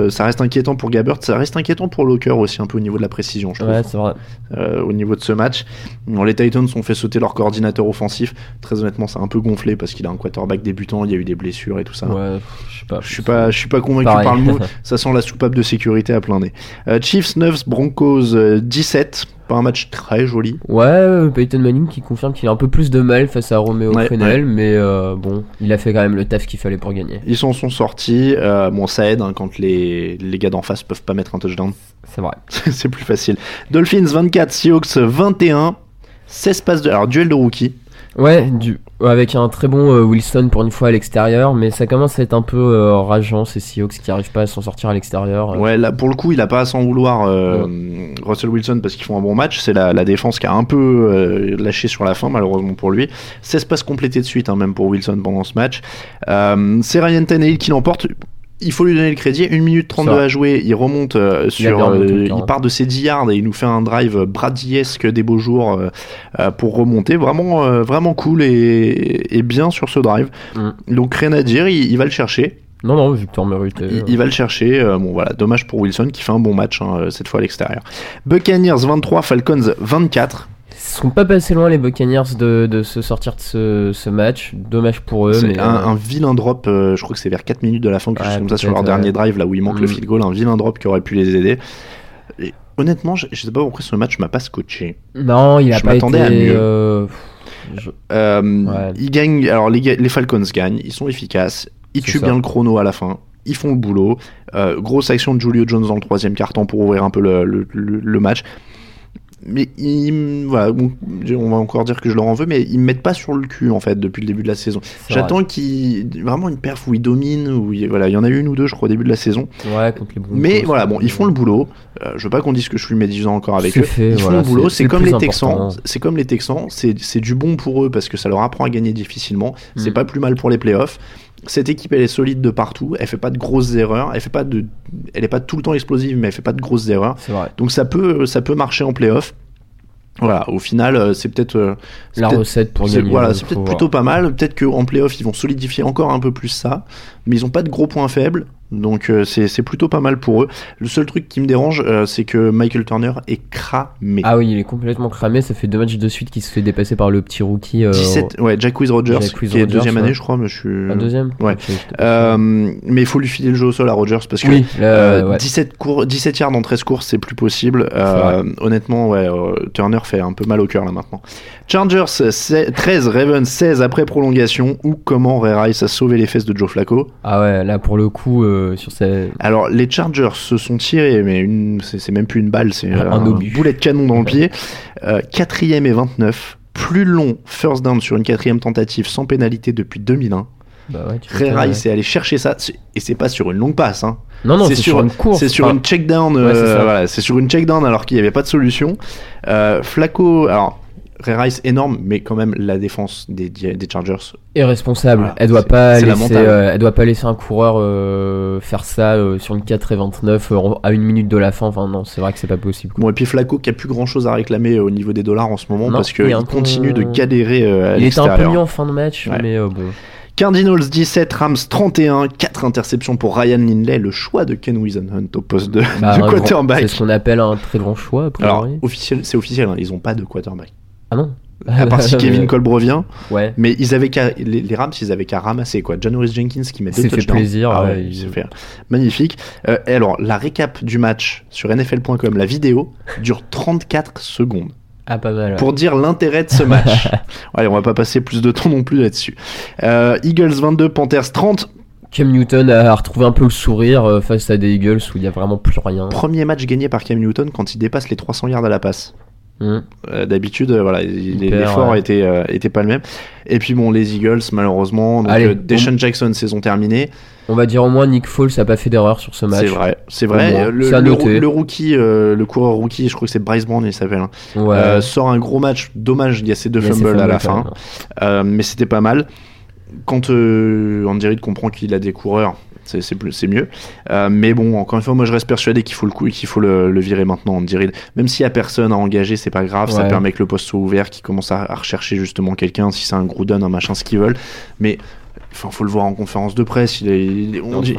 ça reste inquiétant pour Gabbert. Ça reste inquiétant pour Locker aussi, un peu au niveau de la précision, je trouve. Ouais, c'est vrai. euh, au niveau de ce match. Bon, les Titans ont fait sauter leur coordinateur offensif. Très honnêtement, c'est un peu gonflé parce qu'il a un quarterback débutant, il y a eu des blessures et tout ça. Ouais, je sais pas. Je suis pas, je suis pas convaincu Pareil. par le move. Ça sent la soupape de sécurité à plein nez. Euh, Chiefs 9, Broncos euh, 17. Pas un match très joli. Ouais, euh, Peyton Manning qui confirme qu'il a un peu plus de mal face à Romeo Ouais, mais euh, bon, il a fait quand même le taf qu'il fallait pour gagner. Ils s'en sont sortis. Euh, bon, ça aide hein, quand les, les gars d'en face peuvent pas mettre un touchdown. C'est vrai. c'est plus facile. Dolphins 24, Seahawks 21. 16 passes de. Alors, duel de rookie. Ouais, du... avec un très bon euh, Wilson pour une fois à l'extérieur, mais ça commence à être un peu euh, rageant ces Seahawks qui arrivent pas à s'en sortir à l'extérieur. Euh, Ouais, là pour le coup, il a pas à s'en vouloir euh, Russell Wilson parce qu'ils font un bon match. C'est la, la défense qui a un peu euh, lâché sur la fin, malheureusement pour lui. 16 passes complétées de suite, hein, même pour Wilson pendant ce match. Euh, c'est Ryan Tannehill qui l'emporte. Il faut lui donner le crédit. 1 minute 32 Ça va. à jouer. Il remonte euh, sur. euh, temps, il hein. part de ses 10 yards et il nous fait un drive bradiesque des beaux jours euh, pour remonter. Vraiment, vraiment cool et, et bien sur ce drive. Mm. Donc rien à dire. Il, il va le chercher. Non, non, victoire méritée. Il, il va le chercher. euh, bon, voilà, dommage pour Wilson qui fait un bon match hein, cette fois à l'extérieur. Buccaneers 23, Falcons 24. Ils sont pas passés loin les Buccaneers de, de se sortir de ce, ce match. Dommage pour eux, C'est mais un, euh, un vilain drop. euh, je crois que c'est vers 4 minutes de la fin, quelque Ouais, comme ça, sur leur dernier drive, là où il manque le Mm. field goal. Un vilain drop qui aurait pu les aider. Et honnêtement, je, je sais pas pourquoi ce match m'a pas scotché. non, il a je pas m'attendais à été. mieux. euh, je- Ouais. Ils gagnent. Alors les, Falcons gagnent. Ils sont efficaces. Ils tuent ça. bien le chrono à la fin. Ils font le boulot. Euh, grosse action de Julio Jones dans le troisième quart-temps pour ouvrir un peu le, le- le- le match. Mais ils, voilà, on va encore dire que je leur en veux, mais ils me mettent pas sur le cul en fait depuis le début de la saison. J'attends qu'ils vraiment une perf où ils dominent, où ils- voilà, il y en a eu une ou deux, je crois, au début de la saison. Ouais, contre les Broncos. Mais voilà, bon, ils font le boulot. Euh, je veux pas qu'on dise que je suis médisant encore avec eux. fait, ils font le boulot. c'est- comme le les Texans. C'est comme les Texans. C'est c'est du bon pour eux parce que ça leur apprend à gagner difficilement. C'est Mm. pas plus mal pour les playoffs. Cette équipe, elle est solide de partout. Elle fait pas de grosses erreurs. Elle fait pas de, elle est pas tout le temps explosive, mais elle fait pas de grosses erreurs. Vrai. Donc ça peut, ça peut marcher en playoff. Voilà, au final, euh, c'est peut-être euh, c'est La recette pour gagner. Voilà, il c'est peut-être plutôt pas mal. Peut-être qu'en playoff, ils vont solidifier encore un peu plus ça. Mais ils ont pas de gros points faibles. Donc euh, c'est plutôt pas mal pour eux. Le seul truc qui me dérange, euh, c'est que Michael Turner est cramé. Ah oui, il est complètement cramé. Ça fait deux matchs de suite qu'il se fait dépasser par le petit rookie. euh, 17, ouais, Jack Wiz Rogers, Jack qui est deuxième ouais. année, je crois, mais je suis. Deuxième Ouais. Euh, mais il faut lui filer le jeu au sol à Rogers parce que Oui, là, euh, ouais. 17, cours, 17 yards en 13 courses, c'est plus possible. Euh, honnêtement, ouais, euh, Turner fait un peu mal au cœur là maintenant. Chargers c'est 13, Ravens 16 après prolongation. Ou comment Ray Rice a sauvé les fesses de Joe Flacco? Ah ouais, là pour le coup, euh, sur. Alors les Chargers se sont tirés, mais une, c'est même plus une balle, c'est Un un, boulet de canon dans le pied. Euh, quatrième et 29, plus long first down sur une quatrième tentative sans pénalité depuis 2001. Bah ouais, Ray Rice est allé chercher ça, et c'est pas sur une longue passe. Hein. Non, non, c'est sur une course. C'est sur Enfin, une check down. Ouais, c'est sur une check down alors qu'il n'y avait pas de solution. Euh, Flacco, alors Ray Rice énorme, mais quand même la défense des, des Chargers. est responsable. Voilà, elle doit pas laisser, euh, elle doit pas laisser un coureur euh, faire ça euh, sur une 4 et 29 euh, à une minute de la fin. Enfin non, c'est vrai que c'est pas possible. quoi. Bon et puis Flacco qui a plus grand chose à réclamer au niveau des dollars en ce moment Non, parce qu'il peu- continue de galérer à Il était un peu mieux en fin de match, Ouais. mais bon. Cardinals 17, Rams 31, 4 interceptions pour Ryan Lindley, le choix de Ken Wisenhunt au poste de, Bah, de quarterback. C'est ce qu'on appelle un très grand choix. A Alors officiel, c'est officiel, hein, ils ont pas de quarterback. Ah non. À part si Kevin Kolb revient, Ouais. mais ils avaient les, les Rams, ils avaient qu'à ramasser quoi. Janoris Jenkins qui met deux C'est fait touchdowns. plaisir, Ah ouais, ouais, il- fait magnifique. Euh, et alors la récap du match sur NFL.com, la vidéo dure 34 secondes. Ah, pas mal. ouais. pour dire l'intérêt de ce match. Allez, on va pas passer plus de temps non plus là-dessus. Euh, Eagles 22, Panthers 30. Cam Newton a retrouvé un peu le sourire euh, face à des Eagles où il y a vraiment plus rien. Premier match gagné par Cam Newton quand il dépasse les 300 yards à la passe. Hmm. Euh, D'habitude, euh, voilà, l'effort ouais. était, euh, était pas le même. Et puis bon, les Eagles, malheureusement, donc, Allez, Deshaun Jackson, saison terminée. On va dire au moins Nick Foles a pas fait d'erreur sur ce match. C'est vrai, c'est vrai. Le, le, rookie, le coureur rookie, je crois que c'est Bryce Brown, il s'appelle. hein, Ouais. sort un gros match. Dommage, il y a ces deux fumbles à la fin. mais c'était pas mal. Quand euh, Andy Reid comprend qu'il a des coureurs, c'est mieux. Euh, mais bon, encore une fois, moi je reste persuadé qu'il faut le coup, qu'il faut le, le virer maintenant, Andy Reid. Même s'il y a personne à engager, c'est pas grave. Ça permet que le poste soit ouvert, qu'ils commencent à, à rechercher justement quelqu'un, si c'est un Gruden, un machin, ce qu'ils veulent. Mais enfin, faut le voir en conférence de presse. Il est, il est- on dit-.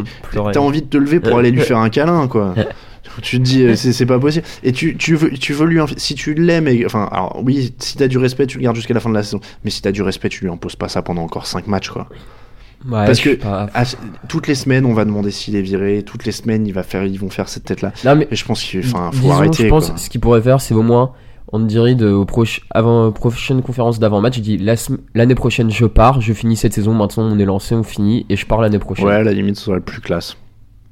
T'as envie de te lever pour aller lui faire un câlin, quoi. Tu te dis, euh, c'est c'est pas possible. Et tu, tu, veux, tu veux lui. Si tu l'aimes, enfin, alors oui, si t'as du respect, tu le gardes jusqu'à la fin de la saison. Mais si t'as du respect, tu lui imposes pas ça pendant encore 5 matchs, quoi. Ouais, Parce que pas. à- toutes les semaines, on va demander s'il est viré. Toutes les semaines, il va faire, ils vont faire cette tête-là. Mais Et je pense qu'il faut disons, arrêter. je pense quoi. ce qu'il pourrait faire, c'est au moins Andy Reid au proche, avant prochaine conférence d'avant-match, il dit l'année prochaine je pars, je finis cette saison, maintenant on est lancé, on finit et je pars l'année prochaine. Ouais, à la limite, ce serait le plus classe.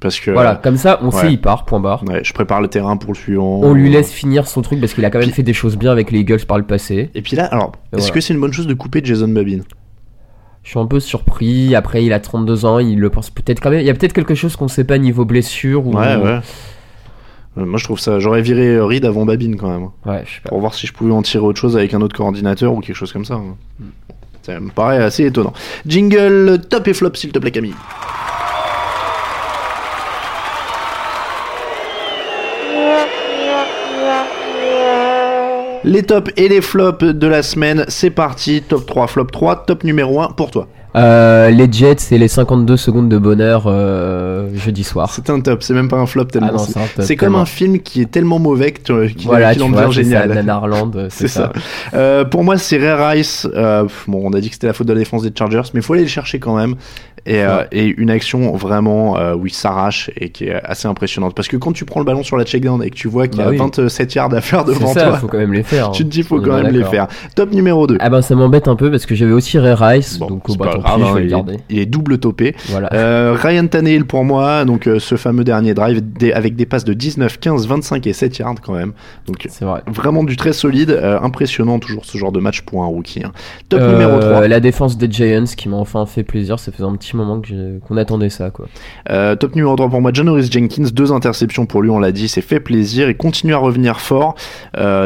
Parce que. Voilà, comme ça on ouais. sait il part, point barre. Ouais, je prépare le terrain pour le suivant. On lui laisse finir son truc parce qu'il a quand même fait des choses bien avec les Eagles par le passé. Et puis là, alors, est-ce voilà. que c'est une bonne chose de couper Jason Babin? Je suis un peu surpris. Après, il a 32 ans, il le pense peut-être quand même. Il y a peut-être quelque chose qu'on sait pas niveau blessure ou. Ouais, ouais. Euh, Moi, je trouve ça. J'aurais viré euh, Reed avant Babine quand même. Ouais, je sais pas. Pour voir si je pouvais en tirer autre chose avec un autre coordinateur ou quelque chose comme ça. hein. Ça me paraît assez étonnant. Jingle top et flop, s'il te plaît, Camille. Les tops et les flops de la semaine, c'est parti. Top 3, flop 3, top numéro 1 pour toi. Euh, les Jets et les 52 secondes de bonheur euh, jeudi soir. C'est un top, c'est même pas un flop tellement. Ah c'est- comme un film qui est tellement mauvais que tu- qu'il Voilà, tu vois, génial. C'est ça. ça. Euh, pour moi, c'est Ray Rice. Euh, bon, on a dit que c'était la faute de la défense des Chargers, mais il faut aller le chercher quand même. Et, euh, et une action vraiment euh, où il s'arrache et qui est assez impressionnante. Parce que quand tu prends le ballon sur la checkdown et que tu vois qu'il y a Bah oui. 27 yards à faire devant ça, toi, faut quand même les faire. hein. tu te dis faut On est quand même les faire. Top numéro 2. Ah ben ça m'embête un peu parce que j'avais aussi Ray Rice, donc oh, C'est bah, pas tant je hein, vais le il, garder. est, il est double topé. Voilà. Euh, Ryan Tannehill pour moi, donc euh, ce fameux dernier drive des- avec des passes de 19, 15, 25 et 7 yards quand même. Donc vrai. vraiment du très solide, euh, impressionnant toujours ce genre de match pour un rookie. hein. Top numéro 3. La défense des Giants qui m'a enfin fait plaisir, ça faisait un petit moment qu'on attendait ça quoi. Top numéro 3 pour moi, Janoris Jenkins, deux interceptions pour lui, on l'a dit, c'est fait plaisir, il continue à revenir fort.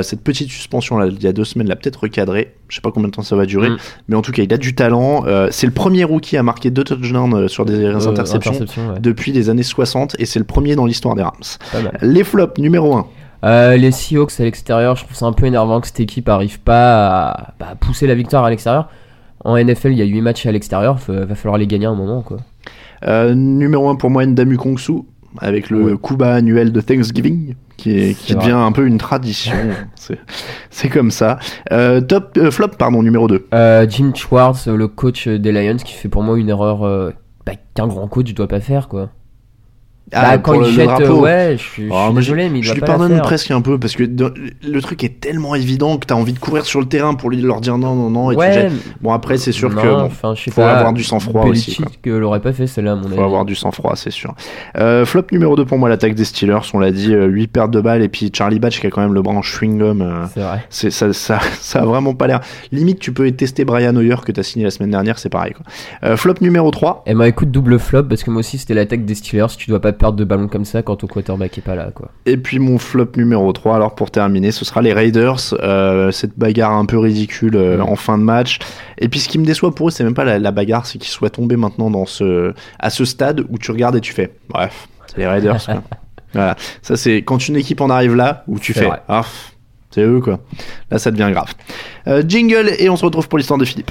Cette petite suspension là, il y a deux semaines l'a peut-être recadré, je sais pas combien de temps ça va durer, Mm. mais en tout cas il a du talent. Euh, c'est le premier rookie à marquer deux touchdowns euh, sur des Euh, interceptions interception, ouais. depuis les années 60 et c'est le premier dans l'histoire des Rams. Les flops numéro 1. Euh, les Seahawks à l'extérieur, je trouve ça un peu énervant que cette équipe arrive pas à, bah, pousser la victoire à l'extérieur. En NFL, il y a 8 matchs à l'extérieur, va falloir les gagner à un moment quoi. Numéro 1 pour moi, Ndamu Kongsu, avec le Ouais. Kuba annuel de Thanksgiving, qui, est, devient un peu une tradition. C'est- comme ça. Euh, top, euh, flop, pardon, numéro 2. Euh, Jim Schwartz, le coach des Lions, qui fait pour moi une erreur bah, qu'un grand coach doit pas faire quoi. Bah, quand Ah, il jette, drapeau. euh, ouais, je suis, je Ah, suis désolé, mais il je lui pardonne presque un peu parce que le truc est tellement évident que t'as envie de courir sur le terrain pour lui leur dire non, non, non. Et tu Ouais, jettes. Bon, après, c'est sûr non, que bon, enfin, je sais faut pas, avoir du sang-froid aussi. quoi. Belichick euh, l'aurait pas fait celle-là, mon avis. Faut avoir du sang-froid, c'est sûr. Euh, flop numéro 2 pour moi, l'attaque des Steelers. On l'a dit, 8 pertes de balles et puis Charlie Batch qui a quand même le bras en chewing-gum. euh, C'est vrai. c'est ça, ça, ça a vraiment pas l'air. Limite, tu peux tester Brian Hoyer que t'as signé la semaine dernière, c'est pareil. Quoi. Euh, flop numéro 3. Eh ben écoute, double flop, parce que moi aussi c'était l'attaque des Steelers, tu dois pas perdre de ballon comme ça quand ton quarterback est pas là, quoi. Et puis mon flop numéro 3, alors pour terminer, ce sera les Raiders. Euh, cette bagarre un peu ridicule euh, Mm. en fin de match. Et puis ce qui me déçoit pour eux, c'est même pas la, la bagarre, c'est qu'ils soient tombés maintenant dans ce, à ce stade où tu regardes et tu fais. Bref, c'est les Raiders. quoi. Voilà. Ça, c'est quand une équipe en arrive là où tu fais. Ah, c'est eux quoi. Là, ça devient grave. Euh, jingle et on se retrouve pour l'histoire de Philippe.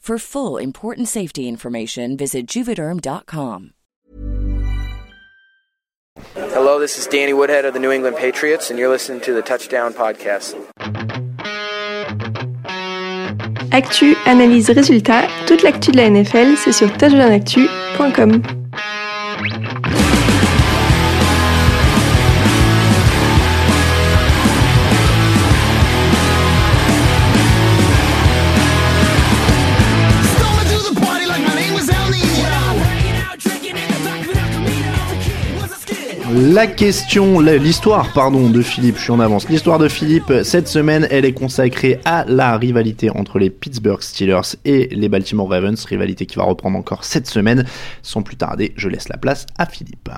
For full important safety information, visit juvederm.com. Hello, this is Danny Woodhead of the New England Patriots, and you're listening to the Touchdown Podcast. Actu, analyse, résultat, toute l'actu de la NFL, c'est sur touchdownactu.com. La question, l'histoire, pardon, de Philippe, je suis en avance. L'histoire de Philippe, cette semaine, elle est consacrée à la rivalité entre les Pittsburgh Steelers et les Baltimore Ravens, rivalité qui va reprendre encore cette semaine. Sans plus tarder, je laisse la place à Philippe.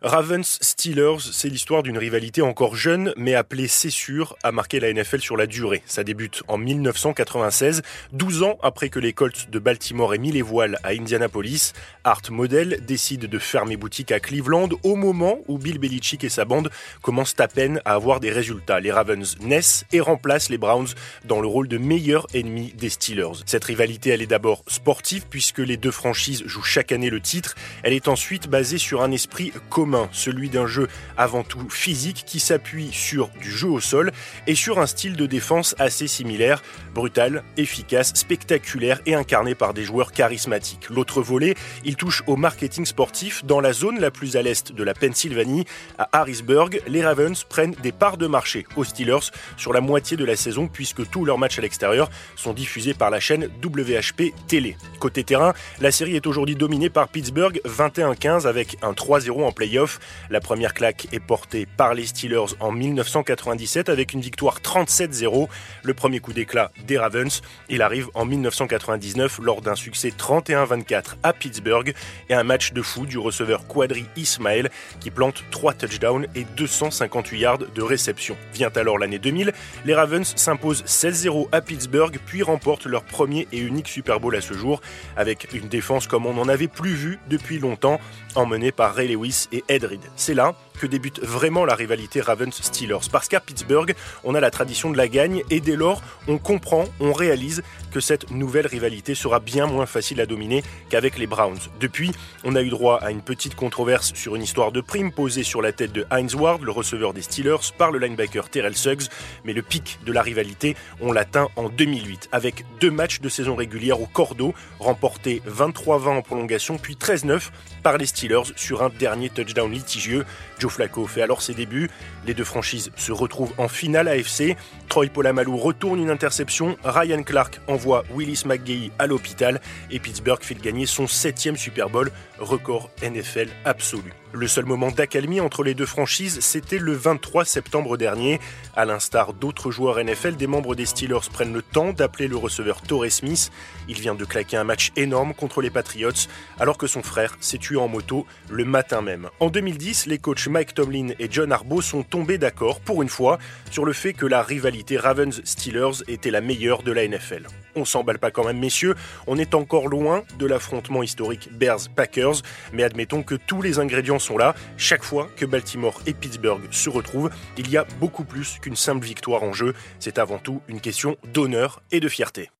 Ravens Steelers, c'est l'histoire d'une rivalité encore jeune, mais appelée c'est sûr, à marquer la NFL sur la durée. Ça débute en 1996, 12 ans après que les Colts de Baltimore aient mis les voiles à Indianapolis. Art Model décide de fermer boutique à Cleveland au moment où Bill Belichick et sa bande commencent à peine à avoir des résultats. Les Ravens naissent et remplacent les Browns dans le rôle de meilleur ennemi des Steelers. Cette rivalité, elle est d'abord sportive puisque les deux franchises jouent chaque année le titre. Elle est ensuite basée sur un esprit commun celui d'un jeu avant tout physique qui s'appuie sur du jeu au sol et sur un style de défense assez similaire, brutal, efficace, spectaculaire et incarné par des joueurs charismatiques. L'autre volet, il touche au marketing sportif dans la zone la plus à l'est de la Pennsylvanie, à Harrisburg. Les Ravens prennent des parts de marché aux Steelers sur la moitié de la saison puisque tous leurs matchs à l'extérieur sont diffusés par la chaîne WHP Télé. Côté terrain, la série est aujourd'hui dominée par Pittsburgh 21-15 avec un 3-0 en playoff la première claque est portée par les Steelers en 1997 avec une victoire 37-0. Le premier coup d'éclat des Ravens, il arrive en 1999 lors d'un succès 31-24 à Pittsburgh et un match de fou du receveur Quadri Ismail qui plante 3 touchdowns et 258 yards de réception. Vient alors l'année 2000, les Ravens s'imposent 16-0 à Pittsburgh puis remportent leur premier et unique Super Bowl à ce jour avec une défense comme on n'en avait plus vu depuis longtemps emmenée par Ray Lewis et Ed Reed. C'est là que débute vraiment la rivalité Ravens-Steelers. Parce qu'à Pittsburgh, on a la tradition de la gagne et dès lors, on comprend, on réalise que cette nouvelle rivalité sera bien moins facile à dominer qu'avec les Browns. Depuis, on a eu droit à une petite controverse sur une histoire de prime posée sur la tête de Heinz Ward, le receveur des Steelers, par le linebacker Terrell Suggs, mais le pic de la rivalité, on l'atteint en 2008, avec deux matchs de saison régulière au cordeau, remportés 23-20 en prolongation, puis 13-9 par les Steelers sur un dernier touchdown litigieux. Joe Flacco fait alors ses débuts. Les deux franchises se retrouvent en finale AFC. Troy Polamalu retourne une interception. Ryan Clark envoie Willis McGahee à l'hôpital. Et Pittsburgh fait gagner son septième Super Bowl, record NFL absolu. Le seul moment d'accalmie entre les deux franchises, c'était le 23 septembre dernier. À l'instar d'autres joueurs NFL, des membres des Steelers prennent le temps d'appeler le receveur Torrey Smith. Il vient de claquer un match énorme contre les Patriots, alors que son frère s'est tué en moto le matin même. En 2010, les coachs Mike Tomlin et John Harbaugh sont tombés d'accord, pour une fois, sur le fait que la rivalité Ravens-Steelers était la meilleure de la NFL. On s'emballe pas quand même, messieurs, on est encore loin de l'affrontement historique Bears-Packers, mais admettons que tous les ingrédients sont là. Chaque fois que Baltimore et Pittsburgh se retrouvent, il y a beaucoup plus qu'une simple victoire en jeu. C'est avant tout une question d'honneur et de fierté.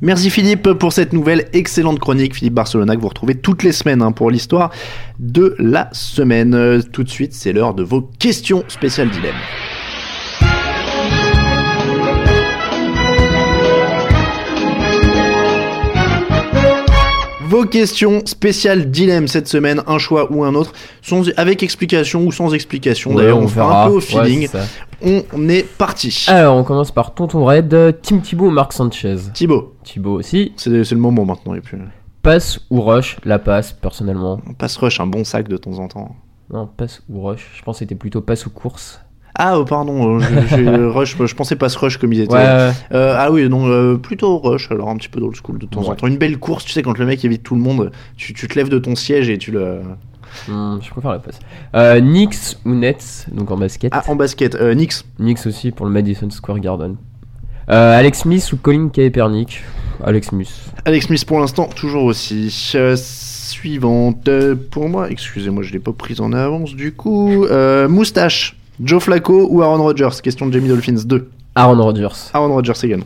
Merci Philippe pour cette nouvelle excellente chronique. Philippe Barcelona que vous retrouvez toutes les semaines hein, pour l'histoire de la semaine. Euh, Tout de suite, c'est l'heure de vos questions spéciales dilemme. Vos questions spéciales dilemme cette semaine, un choix ou un autre, sans, avec explication ou sans explication. Ouais, D'ailleurs, on on, verra. un peu au feeling. on est parti. Alors, on commence par Tonton Red, Tim Thibaut ou Marc Sanchez Thibaut. Thibaut aussi. C'est c'est le moment maintenant. Et puis, Passe ou rush La passe, personnellement. passe rush, un bon sac de temps en temps. Non, passe ou rush. Je pense que c'était plutôt passe ou course. Ah, oh, pardon, euh, je, je- rush, je pensais passe rush comme ils étaient. Ouais, ouais. Euh, ah oui, non, euh, plutôt rush, alors un petit peu old school de temps en temps. Une belle course, tu sais, quand le mec évite tout le monde, tu, tu te lèves de ton siège et tu le. Hmm, je préfère la passe. Euh, Knicks ou Nets, donc en basket. Ah, en basket, Knicks. Knicks aussi pour le Madison Square Garden. Alex Smith ou Colin Kaepernick? Alex Smith. Alex Smith pour l'instant, toujours aussi. Suivante euh, pour moi, excusez-moi, je l'ai pas prise en avance du coup. Euh, moustache, Joe Flacco ou Aaron Rodgers? Question de Jamie Dolphins 2. Aaron Rodgers. Aaron Rodgers également.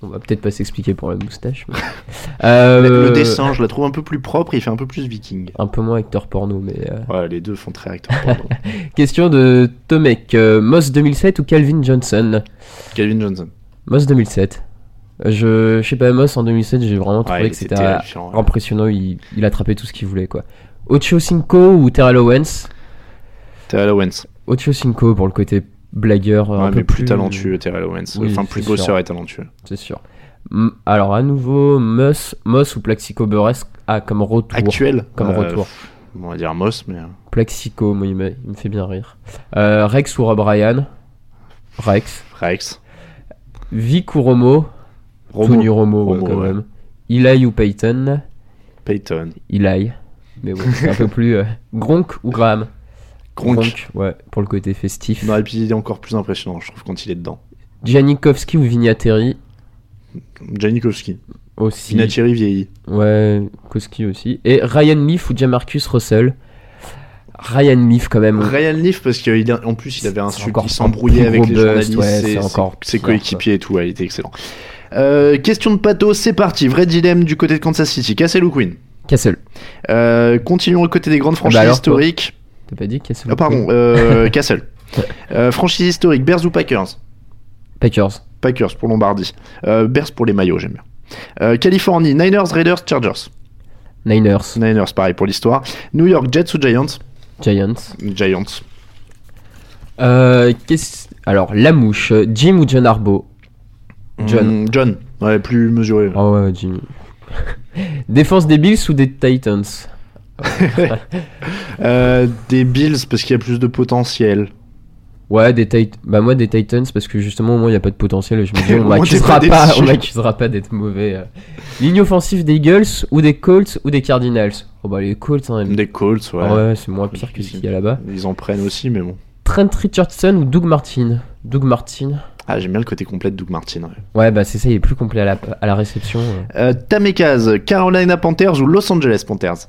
On va peut-être pas s'expliquer pour la moustache. mais- Euh, Le, dessin, je la trouve un peu plus propre, il fait un peu plus viking. Un peu moins acteur porno, mais. euh, Ouais, les deux font très acteur. pardon. Question de Tomek. euh, Moss 2007 ou Calvin Johnson? Calvin Johnson. Moss 2007. Euh, Je, je sais pas, Moss en 2007, j'ai vraiment trouvé que était c'était terrifiant, ouais. impressionnant. Il, il attrapait tout ce qu'il voulait, quoi. Ocho Cinco ou Terrell Owens? Terrell Owens. Ocho Cinco pour le côté blagueur, Ouais, un peu mais plus talentueux, Terrell Owens. Oui, enfin, plus bosseur et talentueux. C'est sûr. Alors, à nouveau, Moss, Moss ou Plaxico Burress ah, comme retour. Actuel Comme Euh, retour. On va dire Moss, mais. euh, Plaxico, moi, il me, il me fait bien rire. Euh, Rex ou Rob Ryan? Rex. Rex. Vic ou Romo? Romo. Tony Romo, ouais, Romo, quand ouais. même. Eli ou Peyton? Peyton. Eli. Mais bon, c'est un peu plus. euh, Gronk ou Graham? Gronk. ouais, pour le côté festif. Non, et puis il est encore plus impressionnant, je trouve, quand il est dedans. Janikowski ou Vignateri Janikowski. aussi. Vinatieri vieilli. Ouais, Koski aussi. Et Ryan Leaf ou Jamarcus Russell Ryan Leaf quand même. Ryan Leaf, parce qu'en plus, il avait un il un s'embrouillait avec les journalistes, ouais, ses- encore ses coéquipiers et tout, ouais, il était excellent. Euh, question de pathos, c'est parti. Vrai dilemme du côté de Kansas City. Castle ou Queen? Castle. Euh, Continuons au côté des grandes franchises bah alors, toi historiques. T'as pas dit Castle Ah, pardon, euh, Castle. Euh, franchise historique, Bears ou Packers Packers. Packers pour Lombardie. Euh, Bears pour les maillots, j'aime bien. Euh, Californie, Niners, Raiders, Chargers. Niners. Niners, pareil pour l'histoire. New York, Jets ou Giants Giants. Giants. Euh, Alors, la mouche, Jim ou John Arbo John. Mm, John. Ouais, plus mesuré. Ah ouais, Jim. Défense des Bills ou des Titans Euh, des Bills parce qu'il y a plus de potentiel. Ouais, des Titans. Bah, moi, des Titans, parce que justement, au moins, il n'y a pas de potentiel. Je me dis, on m'accusera pas pas, déçu. on m'accusera pas d'être mauvais. euh. Ligne offensive des Eagles ou des Colts ou des Cardinals? Oh, bah, les Colts, hein. Des Colts, ouais. Ah ouais, c'est moins pire que ce qu'il y a là-bas. Ils en prennent aussi, mais bon. Trent Richardson ou Doug Martin? Doug Martin. Ah, j'aime bien le côté complet de Doug Martin. ouais. Ouais, bah, c'est ça, il est plus complet à la, à la réception. euh. Euh, Tamekaz, Carolina Panthers ou Los Angeles Panthers?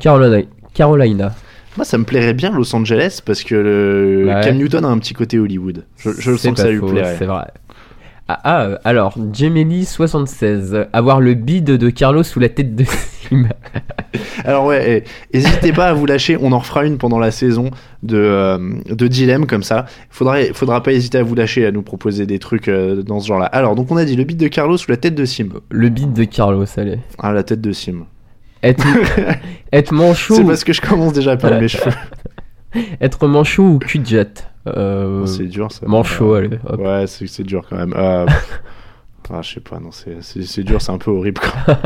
Carolina. Carolina. Moi, ça me plairait bien Los Angeles parce que le Ouais. Cam Newton a un petit côté Hollywood. Je, je le C'est sens que ça lui plairait. C'est vrai. Ah, ah, alors, Gemeli76. Avoir le bide de Carlos sous la tête de Sim. Alors ouais, eh, n'hésitez pas à vous lâcher, on en refera une pendant la saison de, euh, de dilemme comme ça. Faudra, faudra pas hésiter à vous lâcher, à nous proposer des trucs euh, dans ce genre-là. Alors, donc on a dit le beat de Carlos sous la tête de Sim. Le bide de Carlos, allez. Ah, la tête de Sim. Être, être manchot. C'est parce que je commence déjà à perdre mes cheveux. Être manchot ou cul de jet euh, Oh, c'est dur ça. Manchot, allez. hop. Ouais, c'est dur quand même. Euh, pff. ah, je sais pas, non, c'est- dur, c'est un peu horrible. Quoi.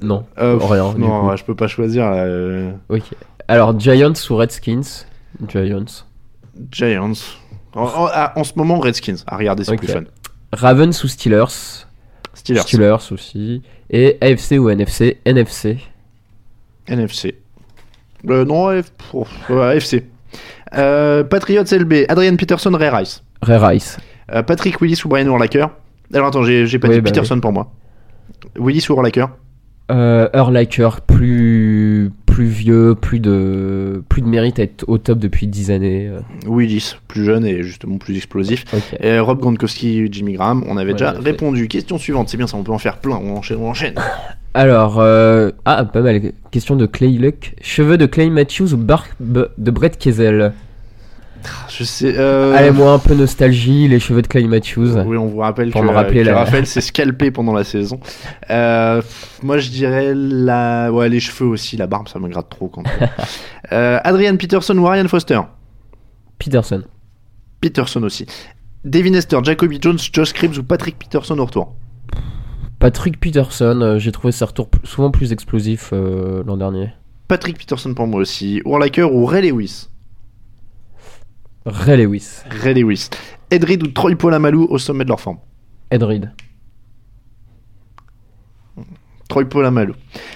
Non, Euh, rien. du non, ouais, je peux pas choisir. là, euh, Ok. Alors, Giants ou Redskins? Giants. Giants. En, en- ah, en ce moment, Redskins. À regarder, c'est Ok. plus fun. Ravens ou Steelers? Steelers. aussi. Et AFC ou NFC NFC. NFC. Euh, non, AFC. Euh, Patriots LB. Adrian Peterson, Ray Rice. Ray Rice. Euh, Patrick Willis ou Brian Urlacher. Alors attends, j'ai pas Oui, dit bah Peterson pour moi. Willis ou Urlacher. Euh, Urlacher, plus, plus vieux, plus de, plus de mérite à être au top depuis 10 années. euh. Willis, plus jeune et justement plus explosif. Et Rob Gronkowski, Jimmy Graham, on avait Ouais, déjà répondu. Question suivante, c'est bien ça, on peut en faire plein, on enchaîne, on enchaîne. Alors, euh, ah, pas mal. Question de Clay Luck. Cheveux de Clay Matthews ou barbe de Brett Kessel? Je sais. Euh... Allez, moi, un peu nostalgie, les cheveux de Clay Matthews. Oui, on vous rappelle Pour que, me rappeler que la- Raphaël s'est scalpé pendant la saison. Euh, moi, je dirais la... ouais, les cheveux aussi, la barbe, ça me gratte trop quand même. euh, Adrian Peterson ou Arian Foster? Peterson. Peterson aussi. Devin Hester, Jacoby Jones, Josh Cribbs ou Patrick Peterson au retour Patrick Peterson, j'ai trouvé ses retours souvent plus explosifs l'an dernier. Patrick Peterson pour moi aussi. Urlacher ou Ray Lewis? Ray Lewis. Ray Lewis. Edrid ou Troy Polamalu au sommet de leur forme Edrid. Troy Polamalu.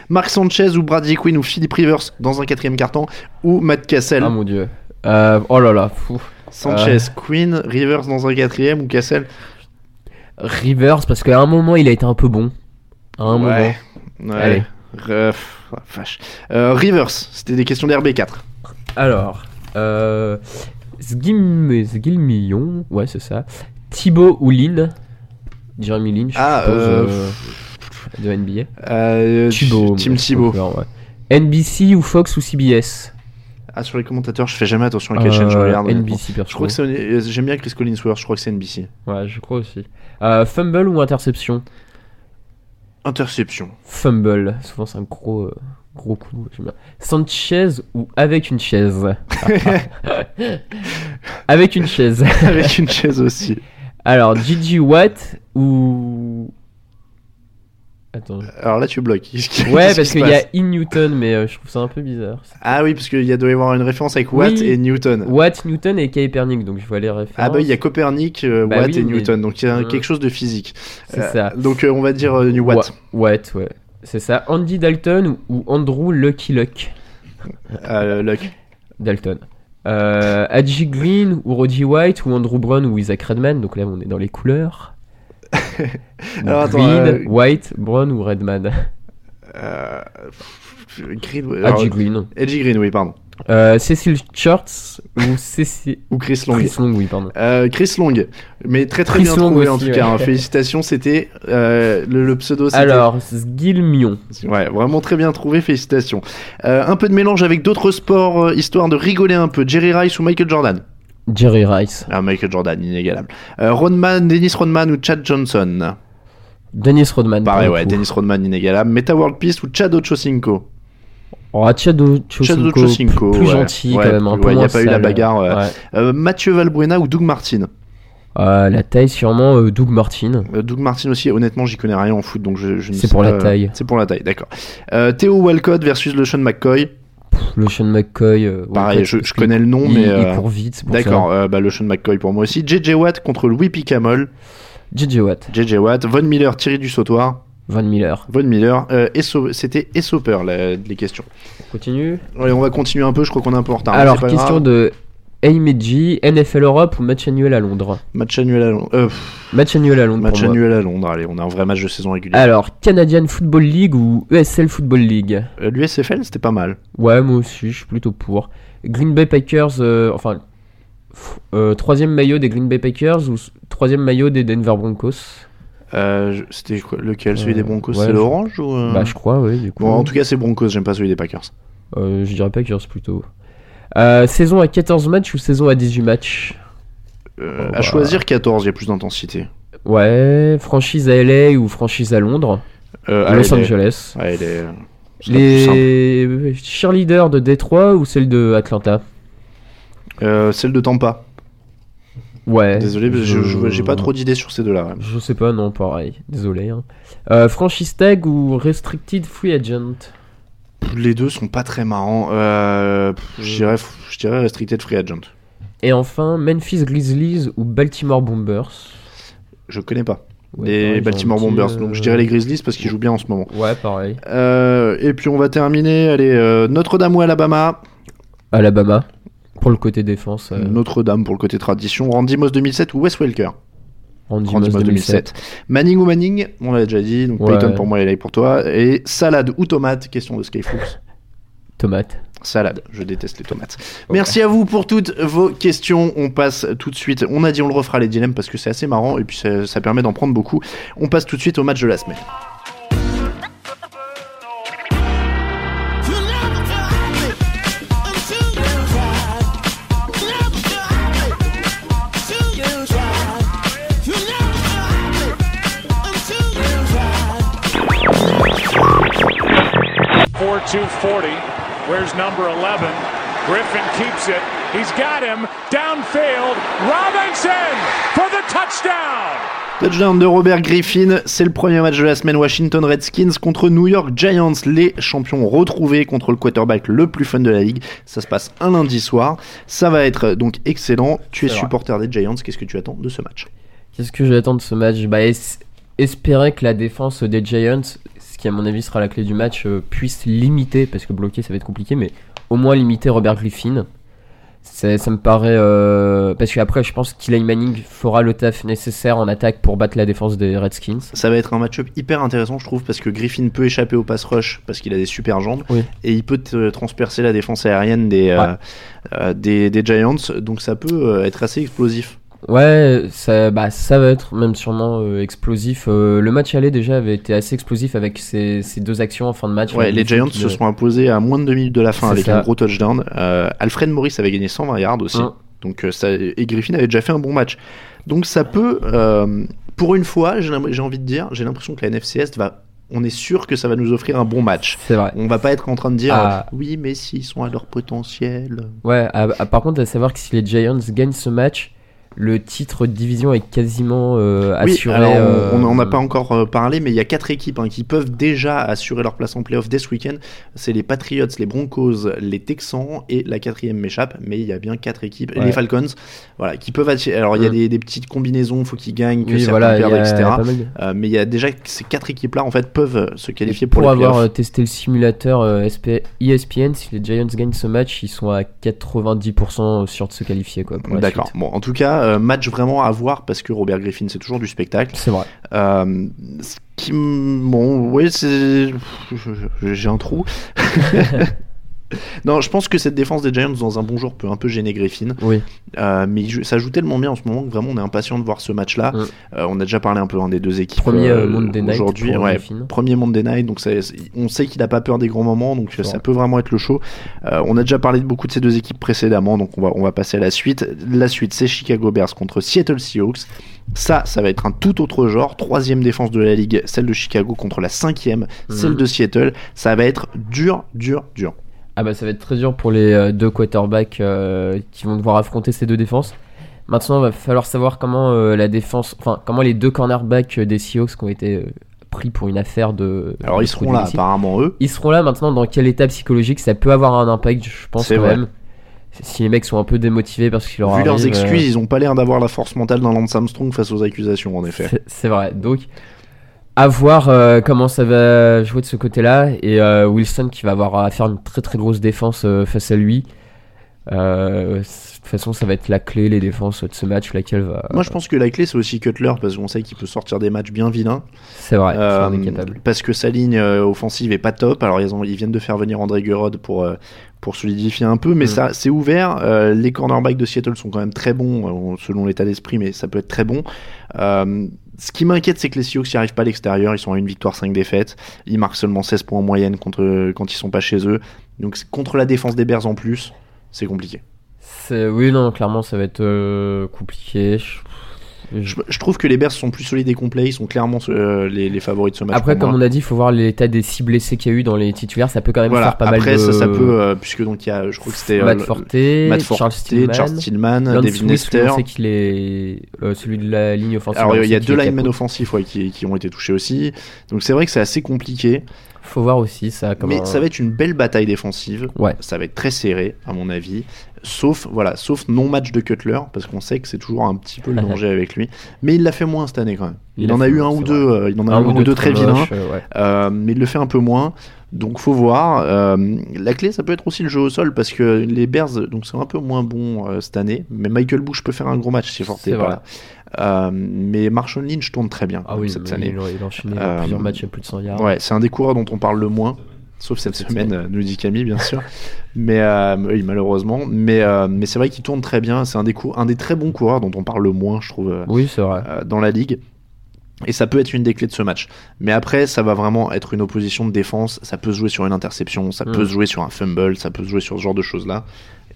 Mark Sanchez ou Brady Quinn ou Philip Rivers dans un quatrième carton ou Matt Cassell Ah mon dieu. Euh, oh là là. fou. Sanchez, Euh, Quinn, Rivers dans un quatrième ou Cassell Rivers, parce qu'à un moment, il a été un peu bon. À un Ouais. moment. Ouais. Allez. Vache. Euh, Rivers, c'était des questions d'RB4. Alors, euh, Sgim, Sgilmillon, ouais, c'est ça. Thibaut ou Lynn Jeremy Lynn, je Ah, suppose, euh, euh, de NBA. Euh, Thibaut. Tim Thibaut. ouais. NBC ou Fox ou CBS Ah, sur les commentateurs, je fais jamais attention à quelle Euh, chaîne je regarde. NBC, perso. Je crois que c'est. euh, J'aime bien Chris Collinsworth, je crois que c'est NBC. Ouais, je crois aussi. Euh, fumble ou interception? Interception. Fumble, souvent c'est un gros, euh, gros coup. j'aime bien. Sanchez ou avec une chaise Avec une chaise. Avec une chaise aussi. Alors, Gigi Watt ou. Attends. Alors là, tu bloques. Ouais, parce qu'il y a In Newton, mais euh, je trouve ça un peu bizarre. Ah oui, parce qu'il y a doit y avoir une référence avec Watt Oui. et Newton. Watt, Newton et Kaepernick, donc je vois les références. Ah bah il y a Copernic, euh, Bah Watt oui, et mais- Newton, donc il y a Euh, quelque chose de physique. C'est Euh, ça. Donc euh, on va dire New Watt. Wa- Watt, ouais. C'est ça. Andy Dalton ou, ou Andrew Lucky Luck Euh, Luck. Dalton. Euh, Adji Green ou Roddy White ou Andrew Brown ou Isaac Redman. Donc là, on est dans les couleurs. Alors, attends, Green, euh, White, Brown ou Redman Euh, Green, Adji alors, Green. Edgy Green, oui, pardon. Euh, Cecil Shorts ou Cecil... Ou Chris Long. Chris Long, oui, pardon. Euh, Chris Long, mais très très Chris bien Long trouvé en tout ouais. cas. hein. Félicitations, c'était euh, le, le pseudo. Alors, Sgilmion. Ouais, vraiment très bien trouvé, félicitations. Un peu de mélange avec d'autres sports, histoire de rigoler un peu. Jerry Rice ou Michael Jordan? Jerry Rice. Ah, Michael Jordan, inégalable. Rodman, Dennis Rodman ou Chad Johnson? Dennis Rodman. Pareil, ouais. Dennis Rodman, inégalable. Meta World Peace ou Chad Ochocinco? Oh, Chad Ochocinco, Chad Ochocinco, plus, ouais. gentil Ouais, quand même, un ouais, peu il n'y a pas eu la bagarre. Euh, Mathieu Valbuena ou Doug Martin Euh, la taille, sûrement euh, Doug Martin. Euh, Doug Martin aussi, honnêtement, j'y connais rien en foot, donc je, je ne C'est pour la taille. C'est pour la taille, d'accord. Théo Walcott versus le Sean McCoy. Le Sean McCoy. Pareil, Walcott, je, connais le nom, il, mais. il court vite, D'accord, bah, le Sean McCoy pour moi aussi. JJ Watt contre Louis Picamol. JJ Watt. JJ Watt. Von Miller, Thierry du Sautoir. Von Miller. Von Miller. Euh, C'était Essoper, les questions. On continue. Allez, on va continuer un peu, je crois qu'on est un peu en retard. mais Alors, question grave. de Aimedji, NFL Europe ou match annuel à Londres Match annuel à Londres. Euh, Match annuel à Londres. match moi. annuel à Londres, allez, on a un vrai match de saison régulière. Alors, Canadian Football League ou ESL Football League Euh, L'USFL, c'était pas mal. Ouais, moi aussi, je suis plutôt pour. Green Bay Packers, euh, enfin, euh, troisième maillot des Green Bay Packers ou troisième maillot des Denver Broncos Euh, je- c'était lequel Celui Euh, des Broncos, ouais, c'est je- l'orange ou euh Bah, je crois, oui, du coup. Bon, en tout cas, c'est Broncos, j'aime pas celui des Packers. Euh, je dirais Packers plutôt. Euh, saison à 14 matchs ou saison à 18 matchs Euh, Oh, à bah. choisir 14, il y a plus d'intensité. Ouais, franchise à LA ou franchise à Londres Euh, à à Los LA. Angeles simple. Les cheerleaders de Détroit ou celle de Atlanta? Euh, celle de Tampa. Ouais. Désolé, parce que je- j'ai pas trop d'idées sur ces deux-là. Je sais pas, non, pareil. Désolé. hein. Euh, franchise tag ou restricted free agent? Les deux sont pas très marrants. Euh, pff, je dirais, je dirais Restricted Free Agent. Et enfin, Memphis Grizzlies ou Baltimore Bombers? Je connais pas. Ouais, les Baltimore petit, Bombers. euh, Donc je dirais les Grizzlies parce qu'ils jouent bien en ce moment. Ouais, pareil. Euh, et puis on va terminer. Allez, euh, Notre-Dame ou Alabama? Alabama, pour le côté défense. euh, Notre-Dame pour le côté tradition. Randy Moss 2007 ou Wes Welker Randy, Randy Moss Moss 2007. Manning ou Manning On l'a déjà dit. Donc Ouais. Peyton pour moi, il est pour toi. Et salade ou tomate Question de Skyflux. Tomate. Salade, je déteste les tomates. Merci à vous pour toutes vos questions. On passe tout de suite. On a dit on le refera les dilemmes parce que c'est assez marrant et puis ça, ça permet d'en prendre beaucoup. On passe tout de suite au match de la semaine. Four two forty. Where's number eleven? Griffin keeps it. He's got him downfield. Robinson for the touchdown. Touchdown de Robert Griffin, c'est le premier match de la semaine Washington Redskins contre New York Giants, les champions retrouvés contre le quarterback le plus fun de la ligue. Ça se passe un lundi soir. Ça va être donc excellent. Tu es vrai. supporter des Giants, qu'est-ce que tu attends de ce match? Qu'est-ce que j'attends de ce match? Bah, es- Espérer que la défense des Giants, qui à mon avis sera la clé du match, euh, puisse limiter, parce que bloquer ça va être compliqué, mais au moins limiter Robert Griffin. Ça me paraît. euh, Parce qu'après, je pense qu'Eli Manning fera le taf nécessaire en attaque pour battre la défense des Redskins. Ça va être un match-up hyper intéressant, je trouve, parce que Griffin peut échapper au pass rush parce qu'il a des super jambes Oui. et il peut transpercer la défense aérienne des, euh, euh, des, des Giants, donc ça peut être assez explosif. Ouais, ça, bah, ça va être même sûrement euh, explosif. Euh, le match aller déjà avait été assez explosif avec ces, ces deux actions en fin de match. Ouais, les Giants se sont imposés à moins de 2 minutes de la fin avec ça. un gros touchdown. Euh, Alfred Morris avait gagné 120 yards aussi. Hum. Donc, ça, et Griffin avait déjà fait un bon match. Donc ça peut, pour une fois, j'ai envie de dire, j'ai l'impression que la NFC Est va... On est sûr que ça va nous offrir un bon match. C'est vrai. On va pas être en train de dire Ah. oui, mais s'ils sont à leur potentiel. Ouais, par contre, à savoir que si les Giants gagnent ce match, le titre de division est quasiment euh, Oui, assuré. alors euh, on n'en a pas encore euh, parlé, mais il y a quatre équipes hein, qui peuvent déjà assurer leur place en playoff dès ce week-end. C'est les Patriots, les Broncos, les Texans et la quatrième m'échappe, mais il y a bien quatre équipes, Ouais. les Falcons, voilà, qui peuvent attirer. Alors il y a Mm. des, des petites combinaisons, faut qu'ils gagnent, que Oui, voilà, il perdent, etc. Euh, mais il y a déjà ces quatre équipes-là en fait peuvent se qualifier pour, Pour les avoir testé le simulateur euh, SP ESPN, si les Giants gagnent ce match, ils sont à 90% sûrs de se qualifier. Quoi, D'accord. Bon, en tout cas, euh, match vraiment à voir parce que Robert Griffin, c'est toujours du spectacle. C'est vrai. Euh, ce qui, bon, oui, c'est, j'ai un trou. non, je pense que cette défense des Giants dans un bon jour peut un peu gêner Griffin. Oui. Euh, mais ça joue tellement bien en ce moment que vraiment on est impatient de voir ce match-là. Mm. Euh, on a déjà parlé un peu hein, des deux équipes Premier, euh, euh, Monday night aujourd'hui. Ouais, premier Monday Night, donc ça- on sait qu'il n'a pas peur des grands moments, donc ça vrai. peut vraiment être le show. On a déjà parlé de beaucoup de ces deux équipes précédemment, donc on va, on va passer à la suite. La suite, c'est Chicago Bears contre Seattle Seahawks. Ça, ça va être un tout autre genre. Troisième défense de la ligue, celle de Chicago contre la cinquième, celle Mhm. de Seattle. Ça va être dur, dur, dur. Ah bah ça va être très dur pour les euh, deux quarterbacks euh, qui vont devoir affronter ces deux défenses. Maintenant, il va falloir savoir comment euh, la défense, enfin comment les deux cornerbacks des Seahawks qui ont été pris pour une affaire de. Alors de ils seront là, apparemment eux. Ils seront là maintenant. Dans quel état psychologique ça peut avoir un impact, je pense quand vrai. même. Si les mecs sont un peu démotivés parce qu'ils leur Vu leurs euh, excuses, ils ont pas l'air d'avoir la force mentale d'un Lance Armstrong face aux accusations, en effet. C'est vrai. Donc, à voir euh, comment ça va jouer de ce côté-là. Et euh, Wilson qui va avoir à faire une très très grosse défense euh, face à lui. De toute façon, ça va être la clé, les défenses de ce match, laquelle va. Moi, je pense que la clé, c'est aussi Cutler, parce qu'on sait qu'il peut sortir des matchs bien vilains. C'est vrai, parce que sa ligne offensive est pas top. Alors, ils, ont, ils viennent de faire venir André Gurod pour, pour solidifier un peu, mais Mm. ça, c'est ouvert. Euh, les cornerbacks de Seattle sont quand même très bons, euh, selon l'état d'esprit, mais ça peut être très bon. Euh, ce qui m'inquiète, c'est que les Seahawks n'y arrivent pas à l'extérieur. Ils sont à une victoire, 5 défaites. Ils marquent seulement 16 points en moyenne contre, quand ils sont pas chez eux. Donc, contre la défense des Bears en plus, c'est compliqué. Oui, non, clairement, ça va être euh, compliqué. Je- trouve que les Bears sont plus solides et complets. Ils sont clairement euh, les, les favoris de ce match. Après, comme on a dit, il faut voir l'état des six blessés qu'il y a eu dans les titulaires. Ça peut quand même Voilà, faire pas après mal de. ça, ça peut, euh, puisque donc il y a, je crois que c'était euh, Matt le- Forte, Matt Forte, Charles Stillman, Charles Smith, Lester. On sait qu'il est euh, celui de la ligne offensive. Alors on il y a deux linemen offensifs ouais, qui, qui ont été touchés aussi. Donc c'est vrai que c'est assez compliqué. Faut voir aussi ça. Comment... Mais ça va être une belle bataille défensive. Ouais. Ça va être très serré, à mon avis. Sauf, voilà, sauf non-match de Cutler, parce qu'on sait que c'est toujours un petit peu le danger avec lui. Mais il l'a fait moins cette année quand même. Il, en a fait eu un ou deux, euh, il en a Un un ou deux deux très très vilains. euh, ouais. Euh, mais il le fait un peu moins. Donc faut voir. Euh, la clé, ça peut être aussi le jeu au sol, parce que les Bears, donc c'est un peu moins bon euh, cette année. Mais Michael Bush peut faire un gros match C'est est pas vrai. là. Euh, mais Marshawn Lynch tourne très bien Ah oui, cette année. il, il a enchaîné Euh, plusieurs matchs à plus de 100 yards. Ouais, c'est un des coureurs dont on parle le moins, sauf cette semaine, nous dit Camille, bien sûr. mais euh, oui, malheureusement. Mais, euh, mais c'est vrai qu'il tourne très bien. C'est un des, un des très bons coureurs dont on parle le moins, je trouve, Oui, vrai. dans la ligue. Et ça peut être une des clés de ce match. Mais après, ça va vraiment être une opposition de défense. Ça peut se jouer sur une interception, ça Mm. peut se jouer sur un fumble, ça peut se jouer sur ce genre de choses-là.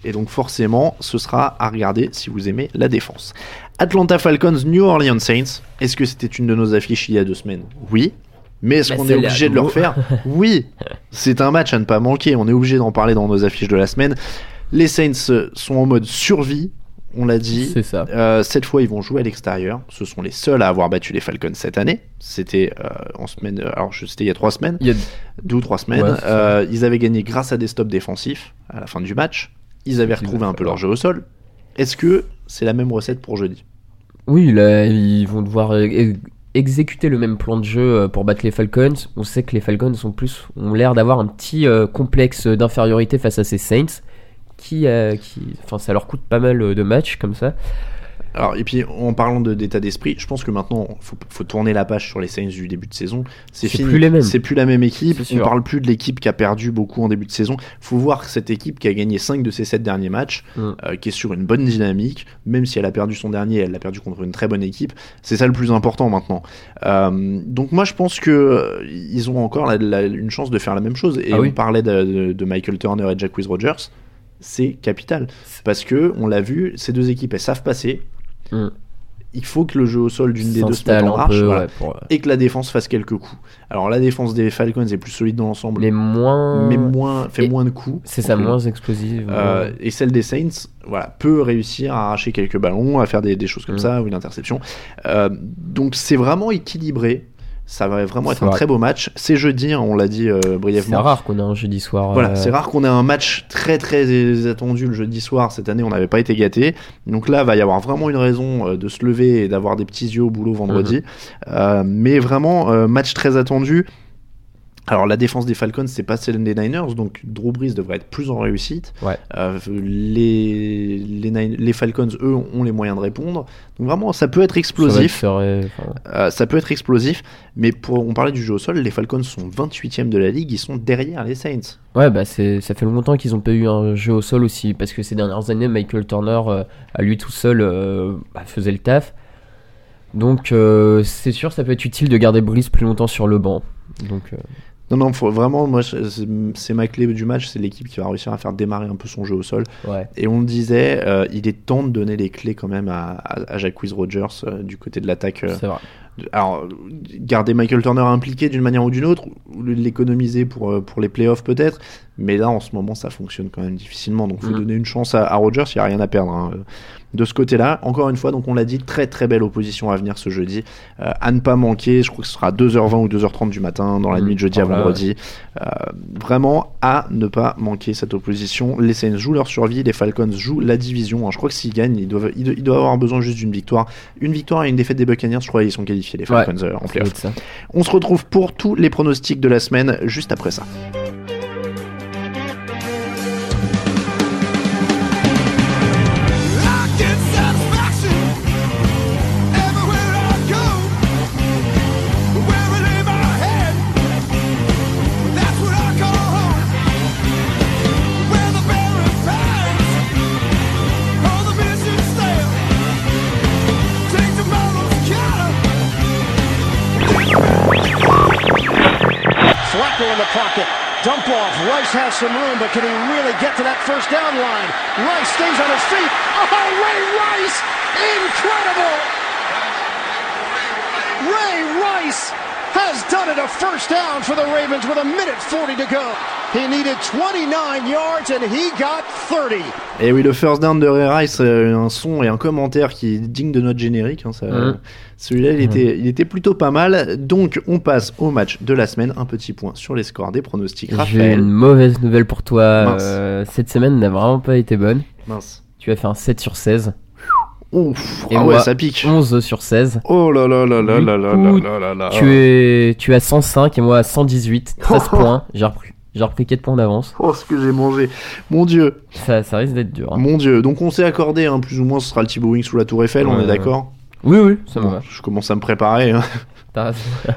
Et donc forcément, ce sera à regarder si vous aimez la défense. Atlanta Falcons, New Orleans Saints. Est-ce que c'était une de nos affiches il y a deux semaines? Oui. Mais est-ce Bah, qu'on est obligé de le refaire? Oui. C'est un match à ne pas manquer. On est obligé d'en parler dans nos affiches de la semaine. Les Saints sont en mode survie. On l'a dit. C'est ça. Euh, cette fois, ils vont jouer à l'extérieur. Ce sont les seuls à avoir battu les Falcons cette année. C'était euh, en semaine. euh, Alors, c'était il y a trois semaines. Il y a- Deux ou trois semaines. Ouais. Euh, ils avaient gagné grâce à des stops défensifs à la fin du match. Ils avaient retrouvé ont un peu leur jeu au sol. Est-ce que c'est la même recette pour jeudi? Oui, là, ils vont devoir exécuter le même plan de jeu euh, pour battre les Falcons. On sait que les Falcons sont plus, ont l'air d'avoir un petit euh, complexe d'infériorité face à ces Saints, qui, euh, qui, enfin, ça leur coûte pas mal de matchs comme ça. Alors, et puis en parlant de- d'état d'esprit, je pense que maintenant, faut, faut tourner la page sur les Saints du début de saison. C'est fini. plus les mêmes. C'est plus la même équipe. On parle plus de l'équipe qui a perdu beaucoup en début de saison. Faut voir cette équipe qui a gagné 5 de ses 7 derniers matchs, Mm. euh, qui est sur une bonne dynamique, même si elle a perdu son dernier, elle l'a perdu contre une très bonne équipe. C'est ça le plus important maintenant. Euh, donc moi, je pense que euh, ils ont encore la- la- une chance de faire la même chose. Et Ah on oui. parlait de, de- de Michael Turner et Jack Rogers. C'est capital parce que on l'a vu, ces deux équipes elles savent passer. Mm. Il faut que le jeu au sol d'une des deux se mette en marche peu, voilà. ouais, pour, euh, et que la défense fasse quelques coups. Alors la défense des Falcons est plus solide dans l'ensemble, mais moins, mais moins fait Et- moins de coups. c'est ça, Donc, moins explosive. euh, et celle des Saints, voilà, peut réussir à arracher quelques ballons, à faire des, des choses comme Mm. ça ou une interception. Euh, donc c'est vraiment équilibré. Ça va vraiment être C'est un très beau match. C'est jeudi, hein, on l'a dit euh, c'est brièvement. rare qu'on ait un jeudi soir. Voilà, euh, c'est rare qu'on ait un match très très attendu le jeudi soir. Cette année, on n'avait pas été gâté. Donc là, va y avoir vraiment une raison euh, de se lever et d'avoir des petits yeux au boulot vendredi. Mhm. Euh, mais vraiment, match très attendu. Alors la défense des Falcons, c'est pas celle des Niners, donc Drew Brees devrait être plus en réussite. Ouais. Euh, les, les, Nin- les Falcons, eux, ont les moyens de répondre. Donc vraiment, ça peut être ça va être explosif. enfin, Euh, ça peut être explosif, mais pour on parlait du jeu au sol, les Falcons sont 28e de la ligue, ils sont derrière les Saints. Ouais, bah c'est, ça fait longtemps qu'ils ont pas eu un jeu au sol aussi, parce que ces dernières années, Michael Turner, euh, à lui tout seul, bah, faisait le taf. Donc c'est sûr, ça peut être utile de garder Brice plus longtemps sur le banc. Donc euh, Non, non, faut vraiment, moi, c'est ma clé du match, c'est l'équipe qui va réussir à faire démarrer un peu son jeu au sol. ouais. Et on le disait, euh, il est temps de donner les clés quand même à, à, à Jacquizz Rogers euh, du côté de l'attaque. euh. C'est vrai. Alors, garder Michael Turner impliqué d'une manière ou d'une autre, ou l'économiser pour, euh, pour les playoffs peut-être, mais là en ce moment ça fonctionne quand même difficilement, donc faut Mhm. donner une chance à, à Rogers, il n'y a rien à perdre. hein. De ce côté-là, encore une fois, donc on l'a dit, très très belle opposition à venir ce jeudi. Euh, à ne pas manquer, je crois que ce sera 2h20 ou 2h30 du matin, dans la Mhm. nuit de jeudi à vendredi. Euh, vraiment à ne pas manquer cette opposition. Les Saints jouent leur survie, les Falcons jouent la division. hein. Je crois que s'ils gagnent, ils doivent, ils, do- ils doivent avoir besoin juste d'une victoire. Une victoire et une défaite des Buccaneers, je crois qu'ils sont qualifiés, les Falcons, euh, en playoff. On se retrouve pour tous les pronostics de la semaine juste après ça. Some room, but can he really get to that first down line? A first down for the Ravens with a minute 40 to go. He needed 29 yards and he got 30. Et oui, le first down de Ray Rice, euh, un son et un commentaire qui est digne de notre générique. hein, ça- Mhm. Celui-là, il, était, il était plutôt pas mal. Donc, on passe au match de la semaine. Un petit point sur les scores des pronostics. J'ai une mauvaise nouvelle pour toi. Mince. euh, cette semaine n'a vraiment pas été bonne. Mince. Tu as fait un 7 sur 16. Ouf, Et ah ouais, ça pique. 11 sur 16. Oh là là là là là là là là là. Tu es, tu as 105 et moi à 118. 13 points. J'ai repris, j'ai repris 4 points d'avance. Oh, ce que j'ai mangé. Mon dieu. Ça, ça risque d'être dur. hein. Mon dieu. Donc, on s'est accordé, hein, plus ou moins, ce sera le Thibaut Wing sous la Tour Eiffel, on est d'accord Oui, oui, ça me va. Je commence à me préparer. hein.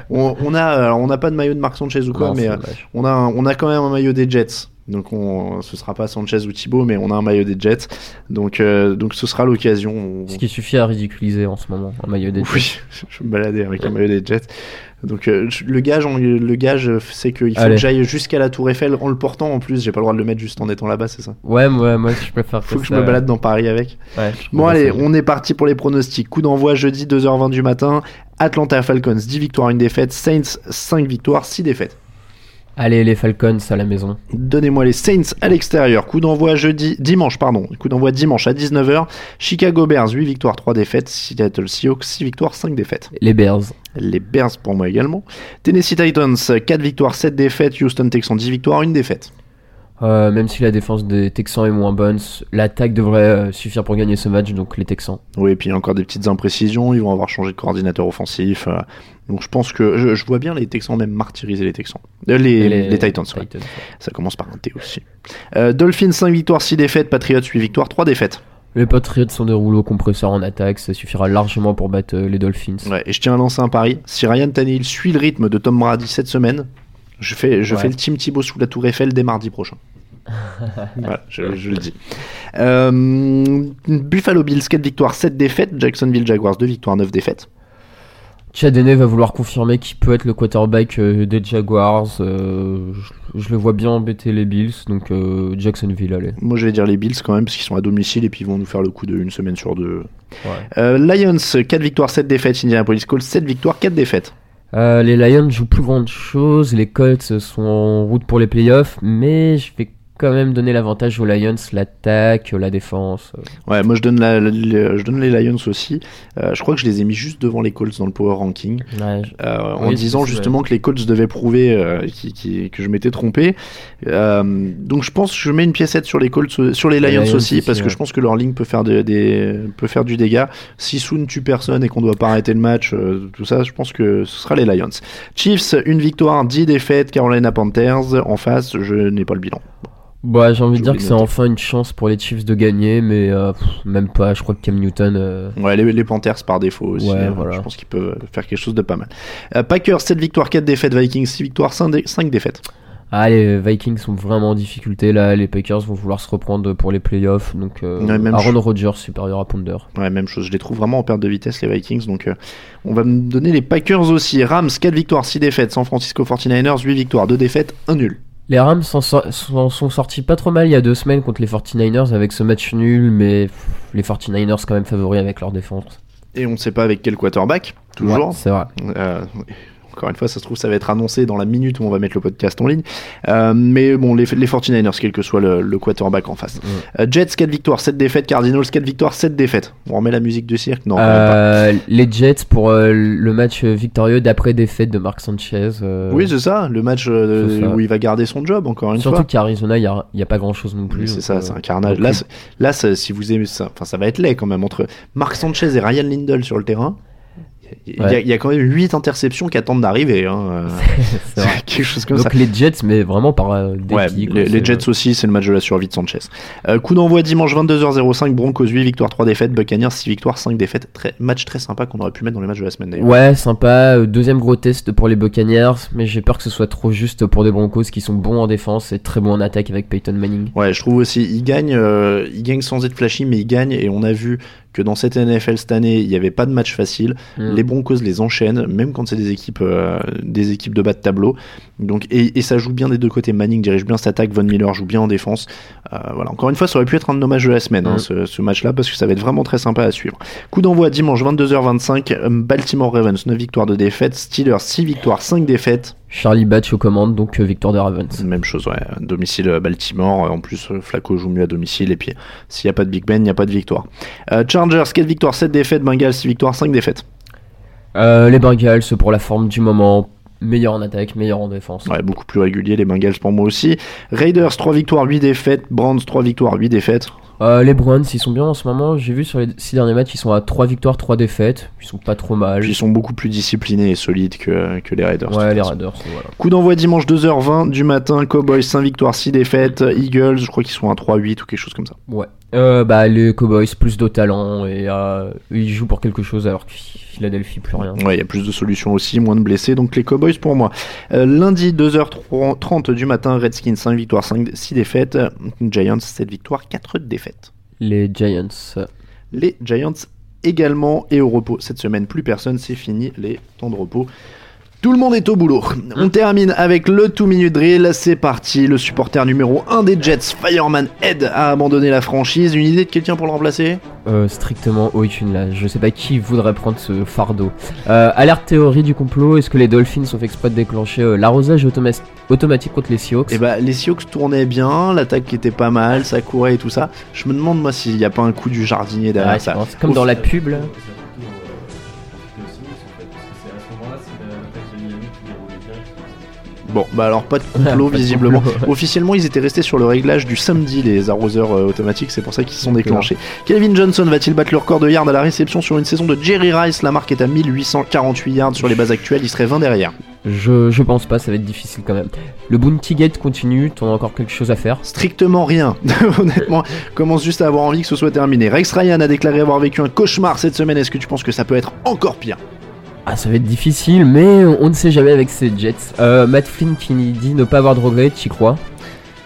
On, on a, alors, on n'a pas de maillot de Marc Sanchez ou quoi, Non, mais euh, on a, on a quand même un maillot des Jets. Donc on, ce sera pas Sanchez ou Thibaut, mais on a un maillot des Jets. Donc, euh, donc ce sera l'occasion. On- Ce qui suffit à ridiculiser en ce moment, un maillot des Oui, je me baladais avec un maillot des Jets. Donc euh, le gage, on- le gage, c'est qu'il faut Allez. que j'aille jusqu'à la Tour Eiffel en le portant en plus. J'ai pas le droit de le mettre juste en étant là-bas, c'est ça Ouais, moi, moi je préfère Faut que je me balade dans Paris avec. Ouais, Bon allez, on est parti pour les pronostics. Coup d'envoi jeudi 2h20 du matin. Atlanta Falcons 10 victoires, 1 défaite. Saints 5 victoires, 6 défaites. Allez, les Falcons à la maison. Donnez-moi les Saints à l'extérieur. Coup d'envoi jeudi, dimanche, pardon. Coup d'envoi dimanche à 19h. Chicago Bears 8 victoires, 3 défaites. Seattle Seahawks 6 victoires, 5 défaites. Les Bears. Les Bears pour moi également. Tennessee Titans 4 victoires, 7 défaites. Houston Texans 10 victoires, 1 défaite. Euh, même si la défense des Texans est moins bonne, l'attaque devrait euh, suffire pour gagner ce match, donc les Texans. Oui, et puis il y a encore des petites imprécisions. Ils vont avoir changé de coordinateur offensif. euh, donc je pense que je, je vois bien les Texans même martyriser les Texans. Euh, les, Titans. ouais. Titans, ouais. Ça commence par un T aussi. Euh, Dolphins 5 victoires, 6 défaites. Patriots 8 victoires, 3 défaites. Les Patriots sont des rouleaux compresseurs en attaque, ça suffira largement pour battre euh, les Dolphins. Ouais, et je tiens à lancer un pari. Si Ryan Tannehill suit le rythme de Tom Brady cette semaine, je fais, je fais le team Thibaut sous la Tour Eiffel dès mardi prochain. voilà, je, je le dis. Euh, Buffalo Bills 4 victoires, 7 défaites. Jacksonville Jaguars 2 victoires, 9 défaites. Chad Henne va vouloir confirmer qu'il peut être le quarterback euh, des Jaguars. euh, je, je le vois bien embêter les Bills, donc euh, Jacksonville, allez. Moi je vais dire les Bills quand même parce qu'ils sont à domicile et puis ils vont nous faire le coup de une semaine sur deux. Ouais. Euh, Lions 4 victoires, 7 défaites. Indianapolis Colts 7 victoires, 4 défaites. Les Lions jouent plus grande chose, les Colts sont en route pour les playoffs, mais je vais quand même donner l'avantage aux Lions, l'attaque, la défense. euh. Ouais, moi je donne, la, la- je donne les Lions aussi. Euh, je crois que je les ai mis juste devant les Colts dans le power ranking. Ouais, je- Euh, en disant justement que les Colts devaient prouver euh, qui- qui- que je m'étais trompé. Euh, donc je pense que je mets une piécette sur les Colts, euh, sur les Lions, Lions aussi, aussi, parce que je pense que leur ligne peut faire des, des- peut faire du dégât. Si Soon tue personne et qu'on doit pas arrêter le match, euh, tout ça, je pense que ce sera les Lions. Chiefs, une victoire, 10 défaites. Carolina Panthers en face, je n'ai pas le bilan. Bah, j'ai envie de dire que c'est enfin une chance pour les Chiefs de gagner, mais euh, pff, même pas. Je crois que Cam Newton. euh, Ouais, les, les Panthers par défaut aussi. Ouais, hein. voilà. Je pense qu'ils peuvent faire quelque chose de pas mal. Euh, Packers, 7 victoires, 4 défaites. Vikings, 6 victoires, 5, dé- 5 défaites. Ah, les Vikings sont vraiment en difficulté là. Les Packers vont vouloir se reprendre pour les playoffs. Donc, euh, Ouais, même Aaron. Rodgers supérieur à Ponder. Ouais, même chose. Je les trouve vraiment en perte de vitesse, les Vikings. Donc, euh, on va me donner les Packers aussi. Rams, 4 victoires, 6 défaites. San Francisco 49ers, 8 victoires, 2 défaites, 1 nul. Les Rams s'en so- sont, sont sortis pas trop mal il y a deux semaines contre les 49ers avec ce match nul, mais pff, les 49ers quand même favoris avec leur défense. Et on ne sait pas avec quel quarterback, toujours. Ouais, c'est vrai. Euh, encore une fois, ça se trouve, ça va être annoncé dans la minute où on va mettre le podcast en ligne. Euh, mais bon, les, les 49ers, quel que soit le, le quarterback en face. Euh, Jets, 4 victoires, 7 défaites. Cardinals, 4 victoires, 7 défaites. On remet la musique du cirque? Non, pas. Euh, les Jets pour le match victorieux d'après défaite de Mark Sanchez. Oui, c'est ça, le match ça. où il va garder son job, encore une Surtout fois. qu'Arizona, il n'y a, il y a pas grand chose non plus. Oui, c'est ça, c'est un carnage. Là, si vous aimez ça, enfin, ça va être laid quand même entre Mark Sanchez et Ryan Lindell sur le terrain. Il y, a, Ouais. il y a quand même 8 interceptions qui attendent d'arriver. Hein. euh, quelque chose comme Donc ça. les Jets, mais vraiment par euh. Ouais, quoi, les, Jets aussi, c'est le match de la survie de Sanchez. Euh, coup d'envoi dimanche 22h05, Broncos 8 victoires, 3 défaites, Buccaneers 6 victoires, 5 défaites. Très, match très sympa qu'on aurait pu mettre dans les matchs de la semaine d'ailleurs. Ouais, sympa. Euh, Deuxième gros test pour les Buccaneers, mais j'ai peur que ce soit trop juste pour des Broncos qui sont bons en défense et très bons en attaque avec Peyton Manning. Ouais, je trouve aussi, il gagne, euh, il gagne sans être flashy, mais il gagne et on a vu que dans cette NFL cette année, il n'y avait pas de match facile. Mm. Les Broncos les enchaînent, même quand c'est des équipes, euh, des équipes de bas de tableau. Donc, et, et ça joue bien des deux côtés. Manning dirige bien cette attaque, Von Miller joue bien en défense. Euh, voilà, encore une fois, ça aurait pu être un de nos matchs de la semaine, hein, Mm. ce, ce match-là, parce que ça va être vraiment très sympa à suivre. Coup d'envoi dimanche 22h25, euh, Baltimore Ravens 9 victoires de défaites, Steelers 6 victoires, 5 défaites. Charlie Batch aux commandes, donc euh, victoire des Ravens. Même chose, ouais. Domicile euh, Baltimore. euh, En plus, Flacco joue mieux à domicile. Et puis, s'il n'y a pas de Big Ben, il n'y a pas de victoire. Euh, Chargers, 4 victoires, 7 défaites. Bengals, 6 victoires, 5 défaites. Euh, les Bengals, pour la forme du moment, meilleur en attaque, meilleur en défense. Ouais, beaucoup plus régulier, les Bengals pour moi aussi. Raiders, 3 victoires, 8 défaites. Browns, 3 victoires, 8 défaites. Euh, les Browns, ils sont bien en ce moment. J'ai vu sur les six derniers matchs, ils sont à 3 victoires, 3 défaites. Ils sont pas trop mal. Puis, ils sont beaucoup plus disciplinés et solides que, que les Raiders. de Ouais, les. Raiders, voilà. Coup d'envoi dimanche 2h20 du matin. Cowboys, 5 victoires, 6 défaites. Eagles, je crois qu'ils sont à 3-8 ou quelque chose comme ça. Ouais. Euh, bah, les Cowboys, plus de talent et euh, ils jouent pour quelque chose alors que Philadelphie, plus rien. Ouais, il y a plus de solutions aussi, moins de blessés, donc les Cowboys pour moi. Euh, lundi, 2h30 du matin, Redskins 5 victoires, 5, 6 défaites. Giants 7 victoires, 4 défaites. Les Giants. Les Giants également et au repos cette semaine. Plus personne, c'est fini les temps de repos. Tout le monde est au boulot. On termine avec le 2 minute drill. C'est parti. Le supporter numéro 1 des Jets, Fireman Ed, a abandonné la franchise. Une idée de quelqu'un pour le remplacer? Euh, Strictement aucune là. Je sais pas qui voudrait prendre ce fardeau. Euh, alerte théorie du complot. Est-ce que les Dolphins ont fait exprès de déclencher euh, l'arrosage automa- automatique contre les Seahawks? Eh bah, les Seahawks tournaient bien, l'attaque était pas mal, ça courait et tout ça. Je me demande, moi, s'il n'y a pas un coup du jardinier derrière Ouais, ça. comme dans la pub là. Bon, bah alors pas de complot visiblement. Officiellement, ils étaient restés sur le réglage du samedi, les arroseurs euh, automatiques, c'est pour ça qu'ils se sont déclenchés. Kevin Johnson va-t-il battre le record de yards à la réception sur une saison de Jerry Rice? La marque est à 1848 yards sur les bases actuelles, il serait 20 derrière. Je, je pense pas, ça va être difficile quand même. Le Bounty Gate continue, t'en as encore quelque chose à faire? Strictement rien. Honnêtement, commence juste à avoir envie que ce soit terminé. Rex Ryan a déclaré avoir vécu un cauchemar cette semaine. Est-ce que tu penses que ça peut être encore pire? Ah, ça va être difficile, mais on ne sait jamais avec ces Jets. Euh, Matt Flynn qui dit ne pas avoir de regrets, t'y crois?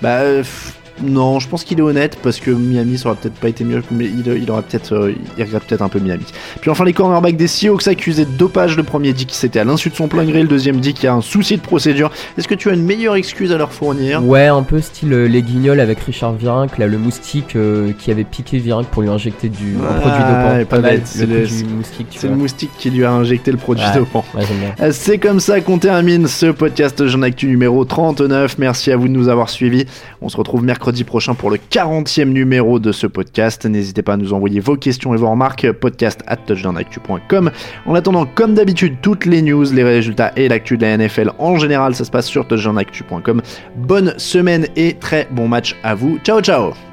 Bah euh, non, je pense qu'il est honnête parce que Miami ça aurait peut-être pas été mieux, mais il, il aurait peut-être, euh, il regrette peut-être un peu Miami. Puis enfin les cornerbacks des Seahawks accusés de dopage. Le premier dit que c'était à l'insu de son plein gré, le deuxième dit qu'il y a un souci de procédure. Est-ce que tu as une meilleure excuse à leur fournir? Ouais, un peu style euh, les guignols avec Richard Virenque, là, le moustique euh, qui avait piqué Virenque pour lui injecter du un produit dopant. pas mal, bête, c'est le moustique, tu C'est le moustique qui lui a injecté le produit Ouais, dopant. ouais. Euh, C'est comme ça qu'on termine ce podcast Jean Actu numéro 39. Merci à vous de nous avoir suivis. On se retrouve mercredi prochain pour le 40e numéro de ce podcast. N'hésitez pas à nous envoyer vos questions et vos remarques. Podcast at touchdownactu.com. En attendant, comme d'habitude, toutes les news, les résultats et l'actu de la NFL en général, ça se passe sur touchdownactu.com. Bonne semaine et très bon match à vous. Ciao, ciao!